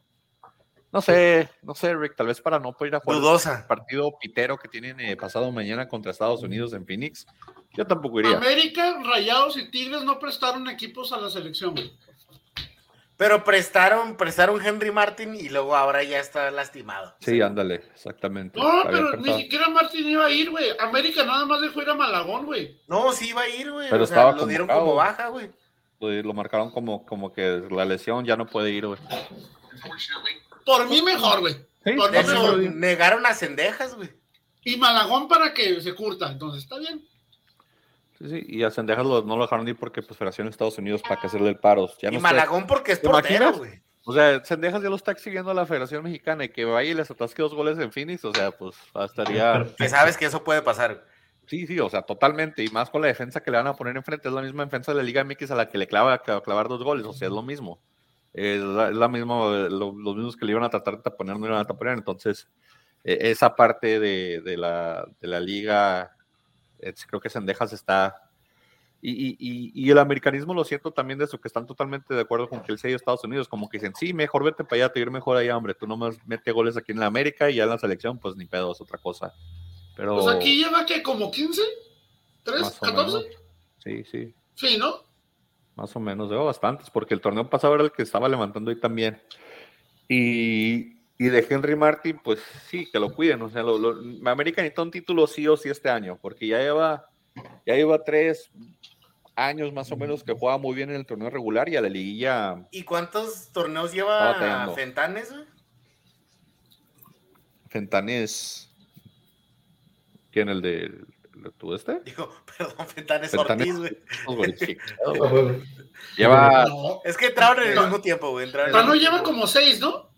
no sé, no sé, Rick, tal vez para no poder ir a jugar el partido pitero que tienen eh, pasado mañana contra Estados Unidos en Phoenix, yo tampoco iría. América, Rayados y Tigres no prestaron equipos a la selección, güey. Pero prestaron, prestaron Henry Martin y luego ahora ya está lastimado. Sí, ándale, exactamente. No, Había pero pensado. ni siquiera Martín iba a ir, güey. América nada más dejó ir a Malagón, güey. No, sí iba a ir, güey. Pero o sea, estaba lo dieron como baja, güey. Lo, marcaron como, como que la lesión ya no puede ir, güey. Por mí mejor, güey. Sí, Por mí mejor. negaron a Cendejas, güey. Y Malagón para que se curta. Entonces, está bien. Sí, sí, y a Sendejas lo- no lo dejaron ir porque pues Federación de Estados Unidos para que hacerle el paro. Ya y no sé. Malagón porque es ¿Te portero, imaginas? güey. O sea, Sendejas ya lo está exhibiendo a la Federación Mexicana y que vaya y les atasque dos goles en Phoenix, o sea, pues estaría... Que sabes que eso puede pasar. Sí, sí, o sea, totalmente. Y más con la defensa que le van a poner enfrente. Es la misma defensa de la Liga MX a la que le clava a clavar dos goles. O sea, es lo mismo. Es la, es la misma, lo- los mismos que le iban a tratar de taponar, no le iban a taponar. Entonces, eh, esa parte de, de la, de la liga, creo que Sendejas está. Y, y, y, el americanismo lo siento también de eso, que están totalmente de acuerdo con que él sea de Estados Unidos. Como que dicen, sí, mejor vete para allá, te ir mejor allá, hombre. Tú nomás mete goles aquí en la América y ya en la selección, pues ni pedo, es otra cosa. Pero. Pues aquí lleva que como 15, 3, Más o 14. menos. Sí, sí, Sí, ¿no? más o menos. Veo bastantes, porque el torneo pasado era el que estaba levantando ahí también. Y, y de Henry Martin, pues sí, que lo cuiden. O sea, lo, lo- América necesita un título sí o sí este año, porque ya lleva, ya lleva tres años más o menos que juega muy bien en el torneo regular y a la liguilla ¿Y cuántos torneos lleva. Fentanes, güey? Fentanes. ¿Quién? ¿El de tu este? Digo, perdón, Fentanes Fentanes. Ortiz, güey. Güey, sí. Bueno. Lleva, No. Es que entraron en el No. mismo tiempo, güey. entraron mismo lleva como 6, ¿no?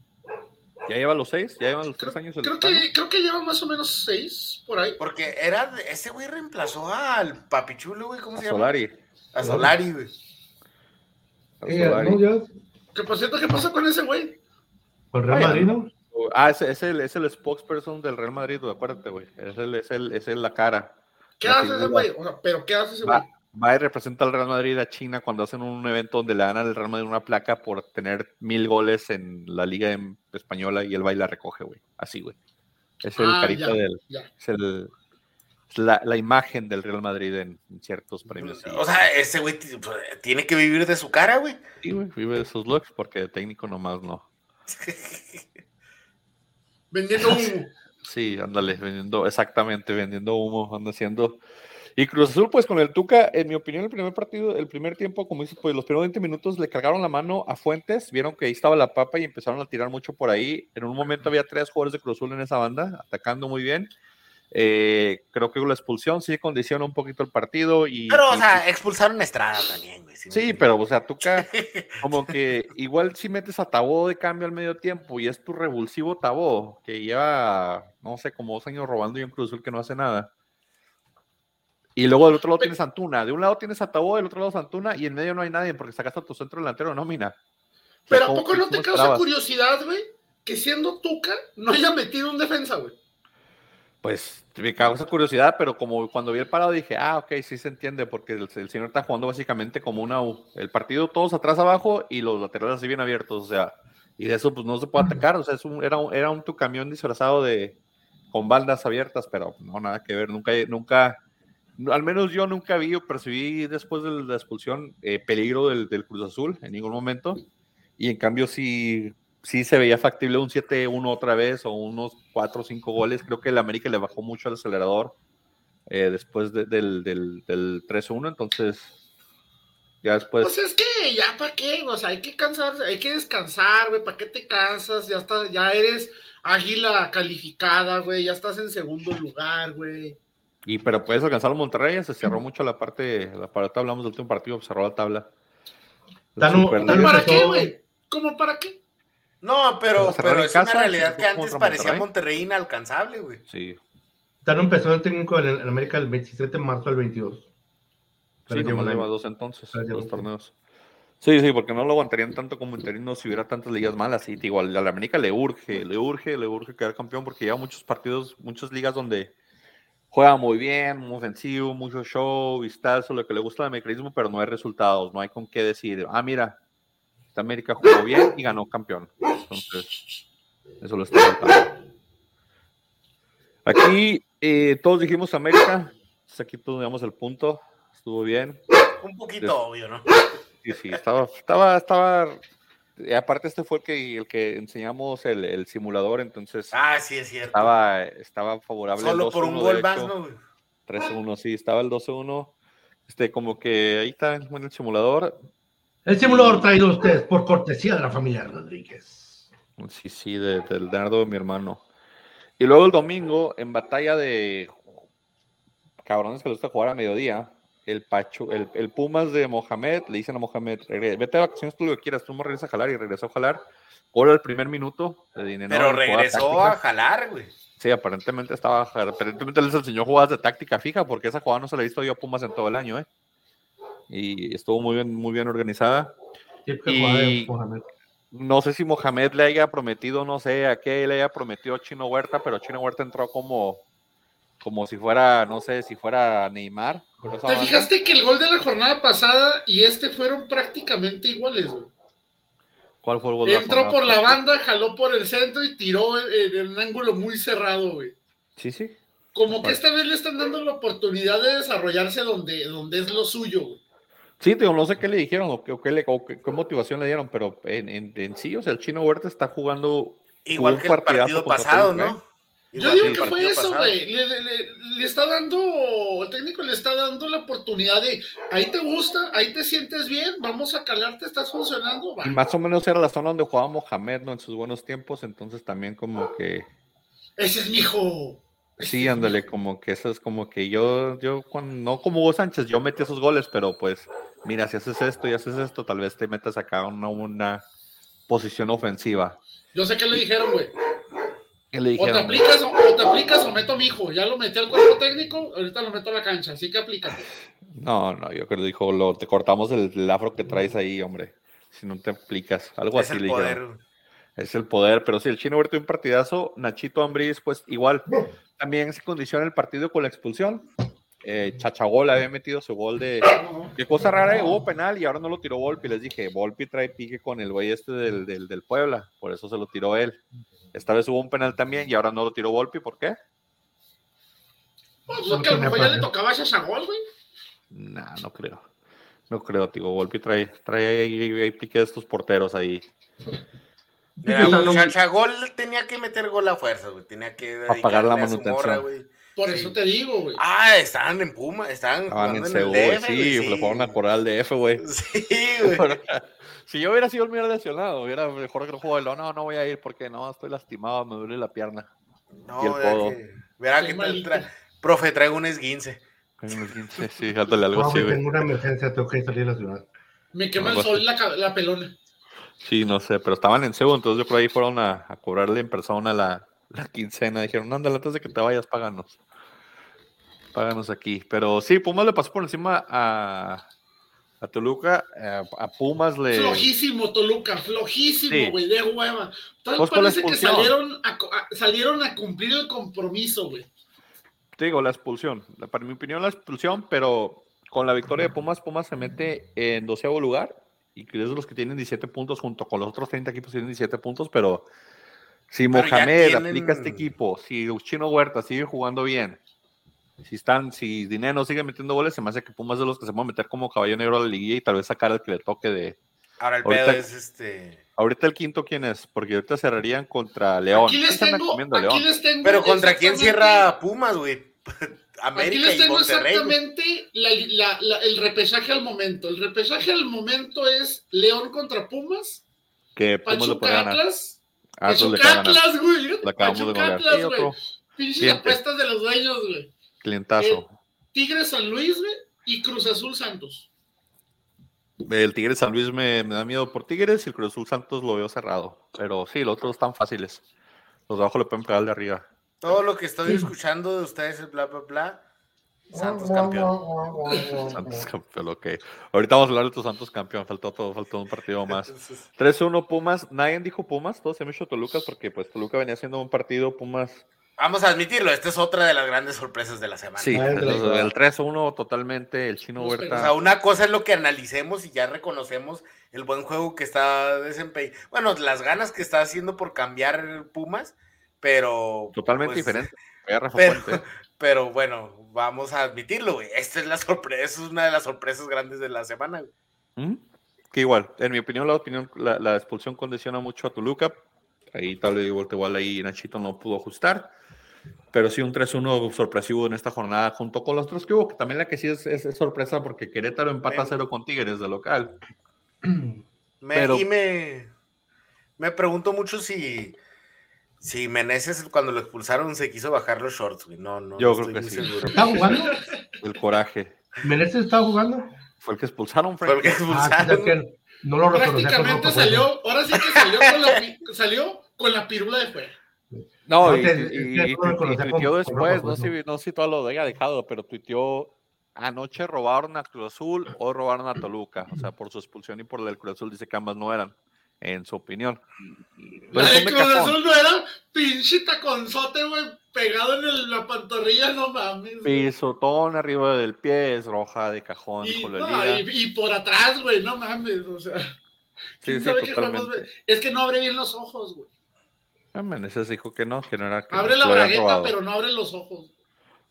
Ya lleva los seis, ya llevan los Creo, tres años. el creo que, creo que lleva más o menos 6 por ahí. Porque era, de- ese güey reemplazó al Papichulo, güey, ¿cómo A se llama? Solari. A Solari, güey. a Eh, Solari. ¿no? Ya, Que por cierto, ¿qué pasa con ese güey? Con Real Madrid, ¿no? Ah, es, es el, es el spokesperson del Real Madrid, güey, acuérdate, güey. Es el, es el, es el la cara. ¿Qué La hace ese güey? O sea, ¿pero qué hace ese güey? va y representa al Real Madrid a China cuando hacen un evento donde le dan al Real Madrid una placa por tener mil goles en la liga en- española y él va y la recoge, güey. Así, güey. Es el Ah, carita ya, del. ya. Es el. la, la imagen del Real Madrid en, en ciertos premios. O sea, ese güey pues, tiene que vivir de su cara, güey. Sí, güey, vive de sus looks porque de técnico nomás no. Vendiendo humo. Sí, ándale, vendiendo, exactamente, vendiendo humo, anda haciendo. Y Cruz Azul, pues con el Tuca, en mi opinión, el primer partido, el primer tiempo, como dices, pues los primeros 20 minutos le cargaron la mano a Fuentes, vieron que ahí estaba la papa y empezaron a tirar mucho por ahí. En un momento había tres jugadores de Cruz Azul en esa banda, atacando muy bien. Eh, creo que la expulsión sí condiciona un poquito el partido. Y, Pero, o sea, expulsaron a Estrada también, güey. Sí, pero, o sea, Tuca, como que igual si metes a Tabó de cambio al medio tiempo y es tu revulsivo Tabó, que lleva, no sé, como dos años robando y Cruz Azul que no hace nada. Y luego del otro lado tienes Antuna. De un lado tienes a Tabó, del otro lado Antuna, y en medio no hay nadie porque sacaste a tu centro delantero de nómina. Pero ¿a ¿cómo- poco no te causa esperabas? curiosidad, güey? Que siendo Tuca no haya metido un defensa, güey. Pues me causa curiosidad, pero como cuando vi el parado dije, ah, ok, sí se entiende, porque el, el señor está jugando básicamente como una U. El partido todos atrás abajo y los laterales así bien abiertos, o sea, y de eso pues no se puede atacar, o sea, es un, era, un, era un tu camión disfrazado de con bandas abiertas, pero no, nada que ver, nunca, nunca, al menos yo nunca vi o percibí después de la expulsión eh, peligro del, Cruz Azul en ningún momento, y en cambio sí, se veía factible un 7-1 otra vez o unos 4 o 5 goles, creo que el América le bajó mucho al acelerador eh, después de, del, del, del 3-1, entonces ya después. Pues es que ya para qué, o sea, hay que cansar, hay que descansar, güey, ¿para qué te cansas? Ya está, ya eres águila calificada, güey, ya estás en segundo lugar, güey. Y pero puedes alcanzar a Monterrey, se cerró mucho la parte, la parte hablamos del último partido, cerró la tabla. Tano, ¿Para qué, güey? ¿Cómo para qué? No, pero, pero es casa, una realidad que antes parecía Monterrey, Monterrey inalcanzable, güey. Sí. Tano empezó el técnico en América el 27 de marzo al 22. Pero sí, lleva dos entonces, dos torneos. Sí, sí, porque no lo aguantarían tanto como interino si hubiera tantas ligas malas. Y igual a la América le urge, le urge, le urge quedar campeón porque lleva muchos partidos, muchas ligas donde juega muy bien, muy ofensivo, mucho show, vistazo, lo que le gusta el mecanismo, pero no hay resultados, no hay con qué decir. Ah, mira, esta América jugó bien y ganó campeón. Entonces, eso lo está faltando. Aquí eh, todos dijimos América, aquí tuvimos el punto estuvo bien. Un poquito obvio, ¿no? Sí, sí, estaba, estaba, estaba. Y aparte, este fue el que, el que enseñamos el, el simulador, entonces. Ah, sí, es cierto. Estaba, estaba favorable. Solo por un gol más, ¿no? 3-1, sí, estaba el 12-1. Este, como que ahí está en el simulador. El simulador traído a ustedes por cortesía de la familia Rodríguez. Sí, sí, de, del dardo mi hermano. Y luego el domingo, en batalla de cabrones que les gusta jugar a mediodía, el Pacho, el, el, Pumas de Mohamed, le dicen a Mohamed, vete a vacaciones tú lo que quieras, tú me regresas a jalar y regresó a jalar. Gol al primer minuto de. Pero regresó a jalar, güey. Sí, aparentemente estaba, aparentemente les enseñó jugadas de táctica fija, porque esa jugada no se la he visto yo a Pumas en todo el año, ¿eh? Y estuvo muy bien, muy bien organizada. Y no sé si Mohamed le haya prometido, no sé a qué le haya prometido Chino Huerta, pero Chino Huerta entró como como si fuera, no sé, si fuera Neymar. ¿Te fijaste que el gol de la jornada pasada y este fueron prácticamente iguales, güey? ¿Cuál fue el gol? Entró por la banda, jaló por el centro y tiró en, un ángulo muy cerrado, güey. Sí, sí. Como que esta vez le están dando la oportunidad de desarrollarse donde, donde es lo suyo, güey. Sí, tío, no sé qué le dijeron o qué, le, qué, motivación le dieron, pero en, en, sí, o sea, el Chino Huerta está jugando igual que el partido pasado, ¿no? Yo digo que fue eso, güey. Le, está dando, el técnico le está dando la oportunidad de, ahí te gusta, ahí te sientes bien, vamos a calarte, estás funcionando. Y más o menos era la zona donde jugaba Mohamed, ¿no? En sus buenos tiempos, entonces también como que... Ese es mi hijo. Sí, ándale, como que eso es como que yo, yo, cuando, no como Hugo Sánchez, yo metí esos goles, pero pues, mira, si haces esto y haces esto, tal vez te metas acá una, una posición ofensiva. Yo sé que le dijeron, güey o, te aplicas, o, te aplicas o meto a mi hijo. Ya lo metí al cuerpo técnico, ahorita lo meto a la cancha, así que aplícate. No, no, yo creo que dijo, lo, te cortamos el, afro que traes ahí, hombre. Si no te aplicas, algo es así el poder. Es el poder, pero sí, el chino Huerto un partidazo, Nachito Ambriz, pues igual, también se condiciona el partido con la expulsión. Eh, Chachagol había metido su gol de. Qué cosa rara, eh, hubo penal y ahora no lo tiró Volpi. Les dije, Volpi trae pique con el güey este del, del, del Puebla, por eso se lo tiró él. Esta vez hubo un penal también y ahora no lo tiró Volpi, ¿por qué? Pues que a lo mejor ya le tocaba a gol, güey. Nah, no creo. No creo, tío. Volpi trae, trae ahí, pique de estos porteros ahí. Chachagol tenía que meter gol a fuerza, güey. Tenía que pagar la manutención. Por eso te digo, güey. Ah, estaban en Puma, estaban, estaban en Seúl, sí, le fueron a Coral de F, güey. Sí, güey. Si yo hubiera sido el mío lesionado, hubiera mejor que el juego de lo, no, no voy a ir porque no, estoy lastimado, me duele la pierna. No, y el codo. verá que tra profe, traigo un esguince. Un esguince, sí, dándole algo así, Tengo una emergencia, tengo que salir de la ciudad. Me quema el sol la, la, pelona. Sí, no sé, pero estaban en Seúl, entonces yo creo ahí fueron a, a cobrarle en persona la, la quincena. Dijeron, ándale, antes de que te vayas, páganos. Páganos aquí. Pero sí, Pumas le pasó por encima a, a Toluca, a, Pumas le. Flojísimo, Toluca, flojísimo, güey, de hueva. Tal pues parece que salieron a, salieron a cumplir el compromiso, güey. Te digo, la expulsión. Para mi opinión, la expulsión, pero con la victoria de Pumas, Pumas se mete en doceavo lugar y es de los que tienen 17 puntos junto con los otros 30 equipos tienen 17 puntos, pero Si Mohamed tienen- aplica este equipo, si Chino Huerta sigue jugando bien, si están, si Dinero sigue metiendo goles, se me hace que Pumas de los que se van a meter como caballo negro a la liguilla y tal vez sacar el que le toque de. Ahora el Ahorita- pedo es este. Ahorita el quinto, ¿quién es? Porque ahorita cerrarían contra León. Aquí les ¿Quién se anda tengo, aquí León? les tengo Pero contra quién cierra Pumas, güey. Aquí América les y tengo exactamente la- la- la- el repechaje al momento. El repechaje al momento es León contra Pumas, Que Pumas lo puede Pachuca ganar. Atlas, Ah, Pachuca. Atlas, güey. Le acabamos de Pachuca. Atlas, güey. Pinches apuestas de los dueños, güey. Clientazo. Tigres San Luis, güey, y Cruz Azul Santos. El Tigres San Luis me, me da miedo por Tigres y el Cruz Azul Santos lo veo cerrado. Pero sí, los otros están fáciles. Los de abajo le pueden pegar al de arriba. Todo lo que estoy escuchando de ustedes es bla, bla, bla. Santos campeón. Santos campeón, ok. Ahorita vamos a hablar de tu Santos campeón. Faltó todo, faltó un partido más. Entonces, 3-1 Pumas. Nadie dijo Pumas, todos se han hecho Toluca porque pues Toluca venía haciendo un partido, Pumas. Vamos a admitirlo, esta es otra de las grandes sorpresas de la semana. Sí, el, hizo. el 3-1 totalmente, el chino Pues, Huerta. O sea, una cosa es lo que analicemos y ya reconocemos el buen juego que está desempeñando. Bueno, las ganas que está haciendo por cambiar Pumas, pero. totalmente pues, diferente. Pero, pero bueno, vamos a admitirlo, güey. Esta es la sorpresa, es una de las sorpresas grandes de la semana, güey. ¿Mm? Que igual, en mi opinión, la opinión, la, la expulsión condiciona mucho a Toluca. Ahí tal vez igual ahí Nachito no pudo ajustar. Pero sí un 3-1 sorpresivo en esta jornada junto con los otros que hubo, que también la que sí es, es- es sorpresa porque Querétaro empata Ven. 0 con Tigres de local. Me, Pero- Y me, me pregunto mucho si, si Meneses cuando lo expulsaron se quiso bajar los shorts, güey. No, no, Yo no creo estoy que muy sí. seguro. ¿Está jugando? El coraje. ¿Menezes está jugando? Fue el que expulsaron, Fue el que Frank. Ah, expulsaron. no lo Prácticamente salió, ahora sí que salió con la, salió con la pirula de fuera. No, No, y, y- tuiteó después, no sé, no sé si todo lo haya dejado, pero tuiteó anoche robaron a Cruz Azul o robaron a Toluca. O sea, por su expulsión y por la del Cruz Azul dice que ambas no eran, en su opinión. La Pero de son de Cruz cajón. Azul no era pinche taconzote, güey, pegado en el- la pantorrilla, no mames. Pisotón arriba del pie es roja de cajón, Y, no, y- y por atrás, güey, no mames, o sea. Es que no abre bien los ojos, güey. Ah, Meneses dijo que no, que no era que Abre la bragueta, robado. pero no abre los ojos.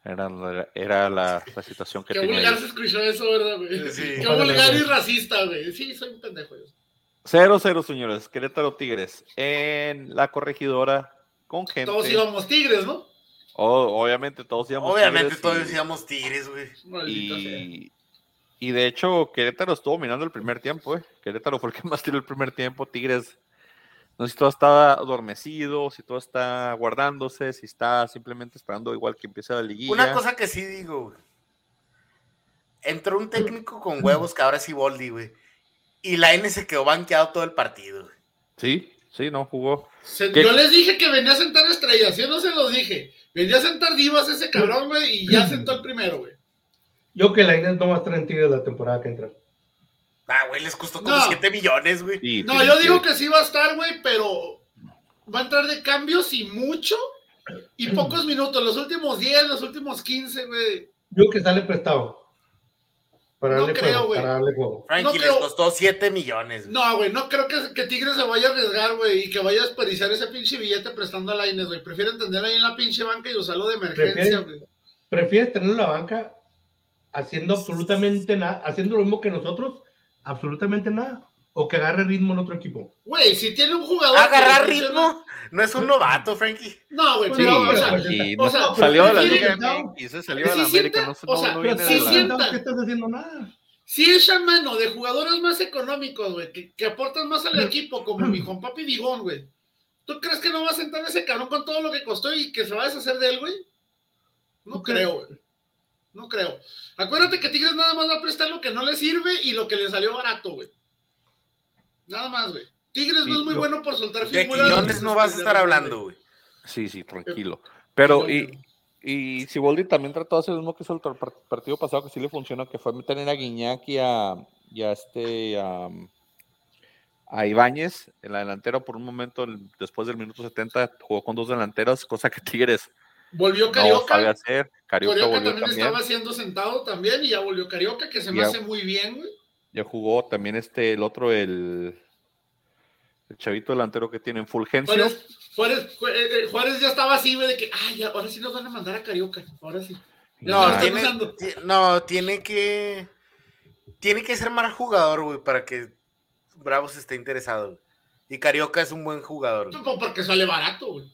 Era, la, era la, la situación que Qué tenía. vulgar ahí. se escuchó eso, ¿verdad, güey? Sí. Qué vulgar y racista, güey. Sí, soy un pendejo. yo. 0-0, señores. Querétaro Tigres. En la corregidora con gente. Todos íbamos tigres, ¿no? Oh, obviamente todos íbamos Obviamente Tigres todos y- decíamos Tigres, güey. Y, y de hecho, Querétaro estuvo dominando el primer tiempo, ¿eh? Querétaro fue el que más tiró el primer tiempo. Tigres, no sé si todo está adormecido, si todo está guardándose, si está simplemente esperando igual que empiece la liguilla. Una cosa que sí digo, güey. Entró un técnico con huevos que ahora sí Boldi, güey. Y la N se quedó banqueado todo el partido, güey. Sí, sí, no jugó. Yo les dije que venía a sentar estrellas, yo no se los dije. Venía a sentar divas ese cabrón, güey, y ya sentó el primero, güey. Yo que la Inés no va a estar en Tigres la temporada que entra. Ah, güey, les costó como No. 7 millones, güey. Sí, No, yo digo que sí va a estar, güey, pero va a entrar de cambios y mucho y pocos minutos. Los últimos 10, los últimos 15, güey. Yo que sale prestado. Para No darle creo, güey. para darle juego. Frankie No les creo- costó 7 millones. güey. No, güey, no creo que, que Tigres se vaya a arriesgar, güey, y que vaya a desperdiciar ese pinche billete prestando a la Inés, güey. Prefieren tenerlo ahí en la pinche banca y usarlo de emergencia, güey. ¿Prefieres tener en la banca haciendo absolutamente nada, haciendo lo mismo que nosotros? Absolutamente nada. O que agarre ritmo en otro equipo. Güey, si tiene un jugador. Agarrar que funciona- ritmo. No es un novato, Frankie. No, güey, Sí, pero, o sea, y o no- sea, salió de la Liga MX, se salió de la América, sienta- no, o no, sea, no Pero viene sí de tú la- sienta- sentado, ¿qué estás haciendo nada? Si echa mano de jugadores más económicos, güey, que, que aportan más al equipo, como mi Juan Papi Vigón, güey. ¿Tú crees que no va a sentar ese cabrón con todo lo que costó y que se va a deshacer de él, güey? No creo, güey. No creo. Acuérdate que Tigres nada más va a prestar lo que no le sirve y lo que le salió barato, güey. Nada más, güey. Tigres no es muy yo- bueno por soltar De figuras. Quillones no vas a estar hablando, güey. Sí, sí, tranquilo. Pero, y, y Siboldi también trató de hacer lo mismo que hizo el partido pasado, que sí le funcionó, que fue meter en a Guiñac y a, y a este, a, a Ibáñez en la delantera por un momento, el- después del minuto 70, jugó con dos delanteras, cosa que Tigres Volvió no Carioca. hacer. Carioca, Carioca volvió también, también. estaba siendo sentado también y ya volvió Carioca, que se me Ya. hace muy bien, güey. Ya jugó también este, el otro, el, el chavito delantero que tienen Fulgencio. Juárez, eh, Juárez, ya estaba así, güey, de que, ay, ahora sí nos van a mandar a Carioca, ahora sí. No, tiene, no, tiene que. Tiene que ser más jugador, güey, para que Bravos esté interesado. Y Carioca es un buen jugador. Porque sale barato, güey.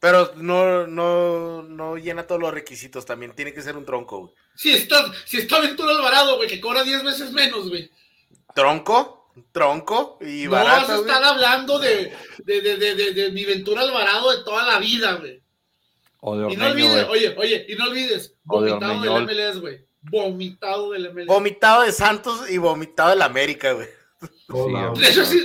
Pero no, no, no llena todos los requisitos. También tiene que ser un tronco, güey. Si está, si está Ventura Alvarado, güey, que cobra 10 veces menos, güey. ¿Tronco? ¿Tronco? Y no vas a estar hablando de, de, de, de, mi Ventura Alvarado de toda la vida, güey. y no olvides, oye, oye, y no olvides, vomitado del MLS, güey. Vomitado del MLS. Vomitado de Santos y vomitado del América, güey.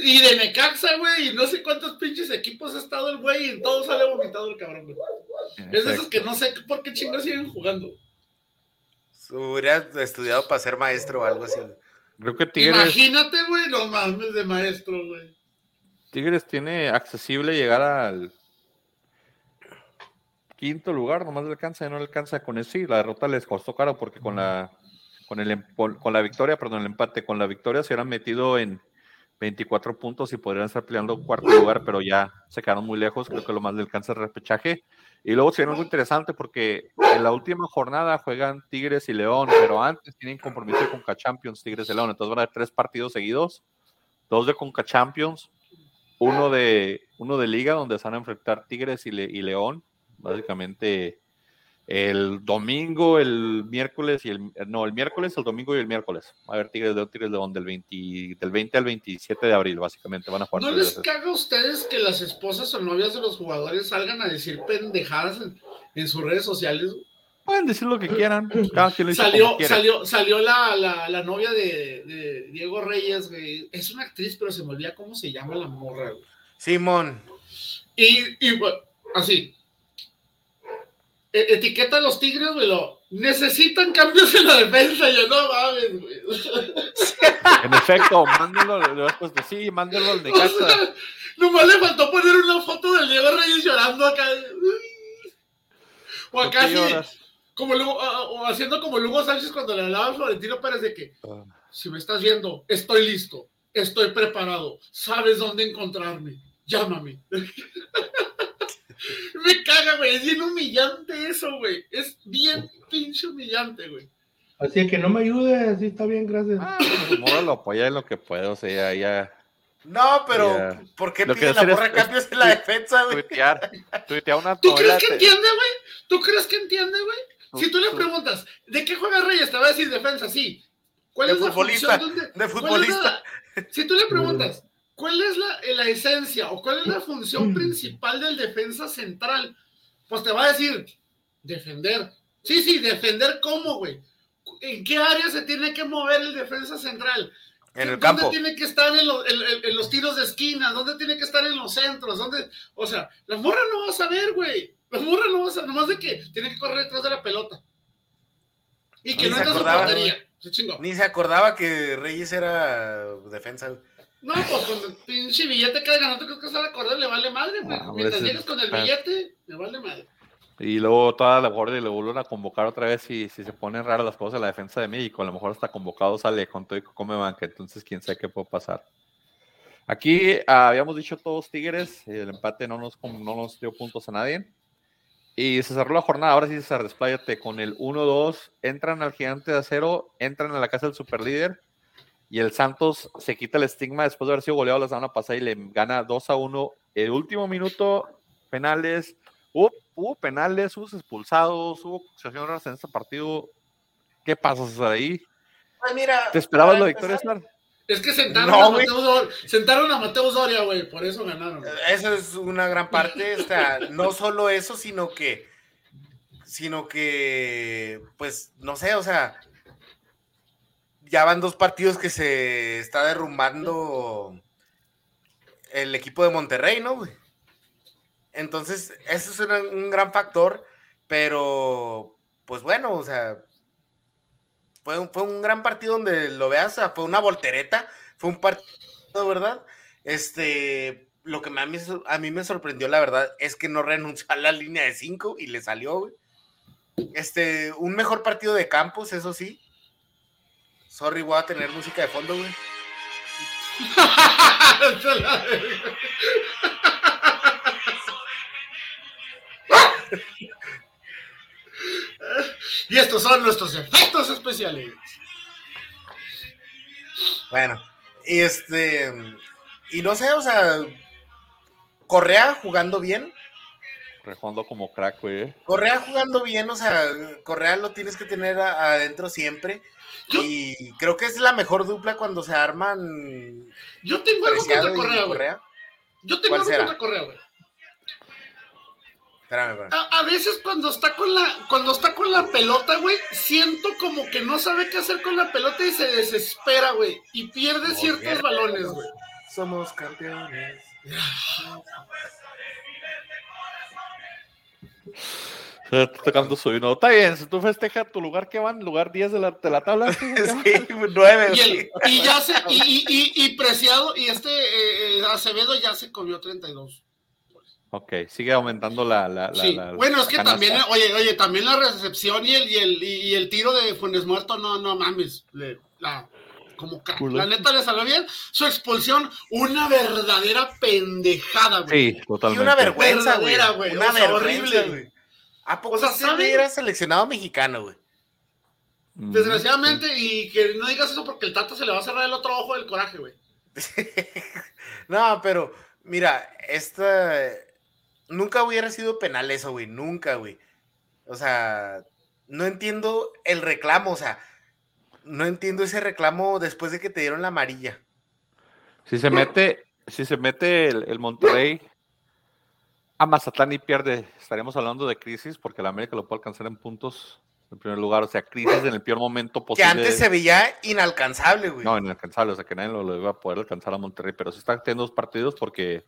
Y de Necaxa, güey, y no sé cuántos pinches equipos ha estado el güey, y en todos sale vomitado el cabrón, güey. Es de esos que no sé por qué chingados siguen jugando. Hubiera estudiado para ser maestro o algo así. Creo que Tigres. Imagínate, güey, los mames de maestro, güey. Tigres tiene accesible llegar al quinto lugar, nomás le alcanza, no le alcanza con eso y la derrota les costó caro porque con la con el em, con la victoria, perdón, el empate, con la victoria se hubieran metido en 24 puntos y podrían estar peleando cuarto lugar, pero ya se quedaron muy lejos, creo que lo más le alcanza el repechaje. Y luego tiene algo interesante porque en la última jornada juegan Tigres y León, pero antes tienen compromiso con Champions, Tigres y León, entonces van a haber tres partidos seguidos, dos de Conca Champions, uno de, uno de Liga donde se van a enfrentar Tigres y, y León, básicamente el domingo, el miércoles y el no, el miércoles, el domingo y el miércoles. Va a haber Tigres de Tigres de León del 20, del 20 al 27 de abril, básicamente van a jugar. ¿No les caga a ustedes que las esposas o novias de los jugadores salgan a decir pendejadas en, sus redes sociales? Pueden decir lo que quieran. salió, salió, salió la, la, novia de, Diego Reyes, Es una actriz, pero se me olvida cómo se llama la morra, Simón. Y, y así, etiqueta a los Tigres, güey, lo, necesitan cambios en la defensa, yo no mames, güey. En efecto, mándelo, le has puesto, sí, mándelo al de casa. Nomás le faltó poner una foto del Diego Reyes llorando acá. O acá sí, como Lugo, o haciendo como Lugo Sánchez cuando le hablaba a Florentino Pérez de que, ah. si me estás viendo, estoy listo, estoy preparado, sabes dónde encontrarme, llámame. Me caga, güey. Es bien humillante eso, güey. Es bien pinche humillante, güey. Así que no me ayude, así está bien, gracias. Ah, pues, lo apoya en lo que puede, o sea, ya. No, pero ¿por qué pide la morra cambios en la defensa, güey? Tuitear, tuitear una ¿Tú crees que entiende, güey? ¿Tú crees que entiende, güey? Si tú le preguntas, ¿de qué juega Reyes? Te va a decir defensa, sí. ¿Cuál de es futbolista, la función? De futbolista. Si tú le preguntas, ¿Cuál es la, esencia o cuál es la función principal del defensa central? Pues te va a decir, defender. Sí, sí, defender cómo, güey. ¿En qué área se tiene que mover el defensa central? En el campo. ¿Dónde tiene que estar en, los tiros de esquina? ¿Dónde tiene que estar en los centros? ¿Dónde? O sea, la morra no va a saber, güey. La morra no va a saber, nomás de que tiene que correr detrás de la pelota. Y que no entra su portería. Ni se acordaba que Reyes era defensa. No, pues con el pinche billete que ganó, ¿tú crees que se acordar? Le vale madre, güey. Mientras llegues con el billete, me vale madre. Y luego toda la guardia le vuelven a convocar otra vez y si se ponen raras las cosas en la defensa de México, a lo mejor hasta convocado sale con todo y come banca, entonces quién sabe qué puede pasar. Aquí ah, habíamos dicho todos Tigres, el empate no nos, no nos dio puntos a nadie. Y se cerró la jornada, ahora sí se despláyate con el 1-2, entran al gigante de acero, entran a la casa del superlíder y el Santos se quita el estigma después de haber sido goleado la semana pasada y le gana 2 a 1. El último minuto, penales, hubo, penales, hubo expulsados, hubo acusaciones en este partido. ¿Qué pasa ahí? Pues mira, ¿Te esperabas la victoria, Star? Es que sentaron, a Mateo, sentaron a Mateo Doria, güey, por eso ganaron. Esa es una gran parte, o sea, no solo eso, sino que, sino que, pues, no sé, o sea, ya van dos partidos que se está derrumbando el equipo de Monterrey, ¿no? Entonces, eso es un, gran factor, pero pues bueno, o sea, fue un, fue un gran partido donde lo veas, fue una voltereta, fue un partido, ¿verdad? Este, lo que a mí, a mí me sorprendió, la verdad, es que no renunció a la línea de cinco y le salió, güey. Este, un mejor partido de campos, eso sí, Sorry, voy a tener música de fondo, güey. y estos son nuestros efectos especiales. Bueno, y este, y no sé, o sea, Correa jugando bien. Jugando como crack, güey. Correa jugando bien, o sea, Correa lo tienes que tener adentro siempre. Y creo que es la mejor dupla cuando se arman. Yo tengo algo contra Correa, güey. Yo tengo algo contra Correa, güey. A, veces cuando está con la cuando está con la pelota, güey, siento como que no sabe qué hacer con la pelota y se desespera, güey, y pierde ciertos balones, güey. Somos campeones. Está tocando su uno. Está bien, si tú festejas tu lugar que van, lugar 10 de la, de la tabla. sí, 9. Y, y, ya se, y, y, y, Preciado, y este eh, eh, Acevedo ya se comió 32. Ok, sigue aumentando la. la, sí. bueno, es que también, oye, oye, también la recepción y el, y el, y el tiro de Funes Muerto, no, no mames. la, como la neta le salió bien. Su expulsión, una verdadera pendejada, güey. Sí, totalmente. Y una vergüenza, güey. Una vergüenza, horrible, güey. ¿A poco o sea, era seleccionado mexicano, güey? Desgraciadamente, y que no digas eso porque el Tato se le va a cerrar el otro ojo del coraje, güey. no, pero, mira, esta nunca hubiera sido penal eso, güey, nunca, güey. O sea, no entiendo el reclamo, o sea, no entiendo ese reclamo después de que te dieron la amarilla. Si se mete, si se mete el, Monterrey a Mazatlán y pierde, estaríamos hablando de crisis porque la América lo puede alcanzar en puntos en primer lugar, o sea, crisis en el peor momento posible. Que antes se veía inalcanzable, güey. No, inalcanzable, o sea, que nadie lo, lo iba a poder alcanzar a Monterrey, pero se están teniendo dos partidos porque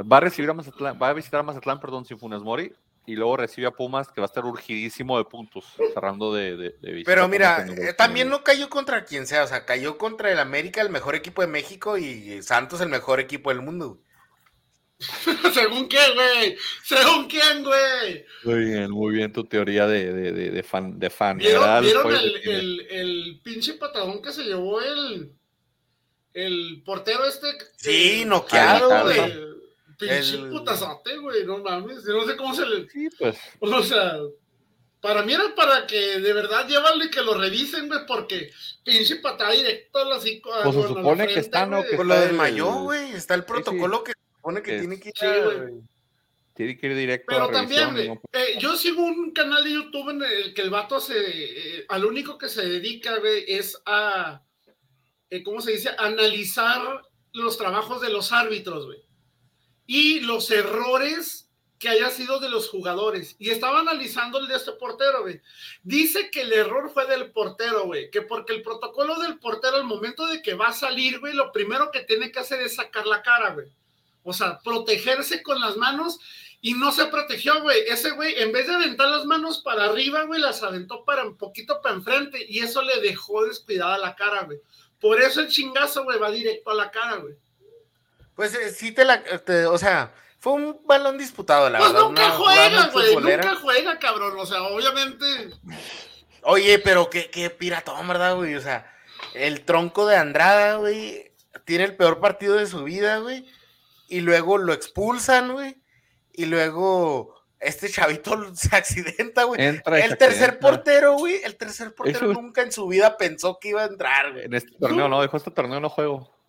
Va a recibir a Mazatlán, va a visitar a Mazatlán, perdón, sin Funes Mori, y luego recibe a Pumas, que va a estar urgidísimo de puntos, cerrando de, de, Pero mira, eh, también no cayó contra quien sea, o sea, cayó contra el América, el mejor equipo de México, y Santos, el mejor equipo del mundo. ¿Según quién, güey? ¿Según quién, güey? Muy bien, muy bien tu teoría de, de, de fan. De fan ¿Vieron, ¿vieron el, el, el, pinche patadón que se llevó el, el portero este? Sí, noqueado, güey. Pinche el... putazote, güey, no mames. no sé cómo se le. Sí, pues. O sea, para mí era para que de verdad llévalo y que lo revisen, güey, porque pinche patada directo a las cinco. Pues se supone que está, ¿no? Que Por lo desmayó, güey. Está el protocolo que supone que, tiene que ir. Sí, Tiene que ir directo Pero a también, güey, eh, yo sigo un canal de YouTube en el que el vato se. Eh, al único que se dedica, güey, es a. Eh, ¿Cómo se dice? Analizar los trabajos de los árbitros, güey y los errores que haya sido de los jugadores. Y estaba analizando el de este portero, güey. Dice que el error fue del portero, güey. Que porque el protocolo del portero al momento de que va a salir, güey, lo primero que tiene que hacer es sacar la cara, güey. O sea, protegerse con las manos y no se protegió, güey. Ese güey, en vez de aventar las manos para arriba, güey, las aventó para un poquito para enfrente y eso le dejó descuidada la cara, güey. Por eso el chingazo, güey, va directo a la cara, güey. Pues eh, sí te la, o sea, fue un balón disputado, la pues verdad. nunca juega, güey, nunca juega, cabrón, o sea, obviamente. Oye, pero qué, qué piratón, ¿verdad, güey? O sea, el tronco de Andrada, güey, tiene el peor partido de su vida, güey, y luego lo expulsan, güey, y luego este chavito se accidenta, güey. El tercer portero, güey, el tercer portero nunca en su vida pensó que iba a entrar, güey. En este torneo, no, dijo, este torneo no juego.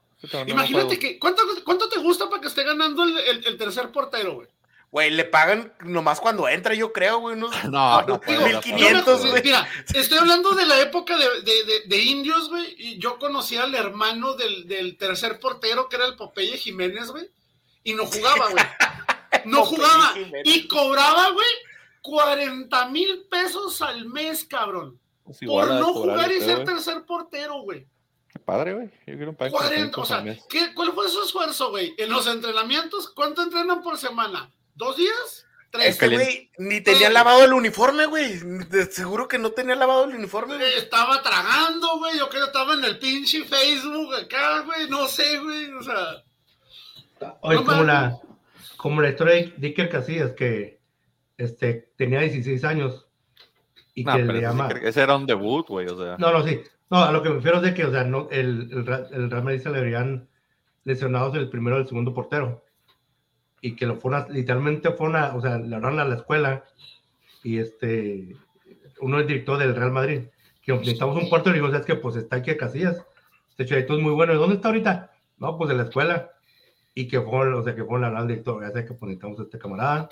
Imagínate que, ¿cuánto, ¿cuánto, te gusta para que esté ganando el, el, tercer portero, güey? Güey, le pagan nomás cuando entra, yo creo, güey. Unos, no, no, 1500, güey. Mira, estoy hablando de la época de, de, de, indios, güey. Y yo conocí al hermano del, del, tercer portero, que era el Popeye Jiménez, güey. Y no jugaba, güey. No jugaba. Y cobraba, güey, 40 mil pesos al mes, cabrón. Pues por no jugar y ser tercer portero, güey. Padre, güey. Yo quiero un 40, o sea, ¿qué, ¿cuál fue su esfuerzo, güey? En los entrenamientos, ¿cuánto entrenan por semana? ¿Dos días? ¿Tres? Este güey ni tenía lavado el uniforme, güey. Seguro que no tenía lavado el uniforme, güey. Estaba tragando, güey. Yo creo que estaba en el pinche Facebook acá, güey. No sé, güey. O sea. Oye, como, la, como la historia de Dicker Casillas, que este, tenía 16 años. Y que le llama... Ese era un debut, güey. O sea. No, no, sí No, a lo que me refiero es de que, o sea, no, el, el, el Real Madrid se le habrían lesionados el primero y el segundo portero. Y que lo fueron, literalmente fueron a, o sea, le hablaron a la escuela y este, uno es director del Real Madrid, que necesitamos un portero y digo, ¿sabes que Pues está aquí a Casillas. Este chavito es muy bueno. ¿Y dónde está ahorita? No, pues en la escuela. Y que fueron, o sea, que fueron a hablar al director, ya sé que pues necesitamos a este camarada.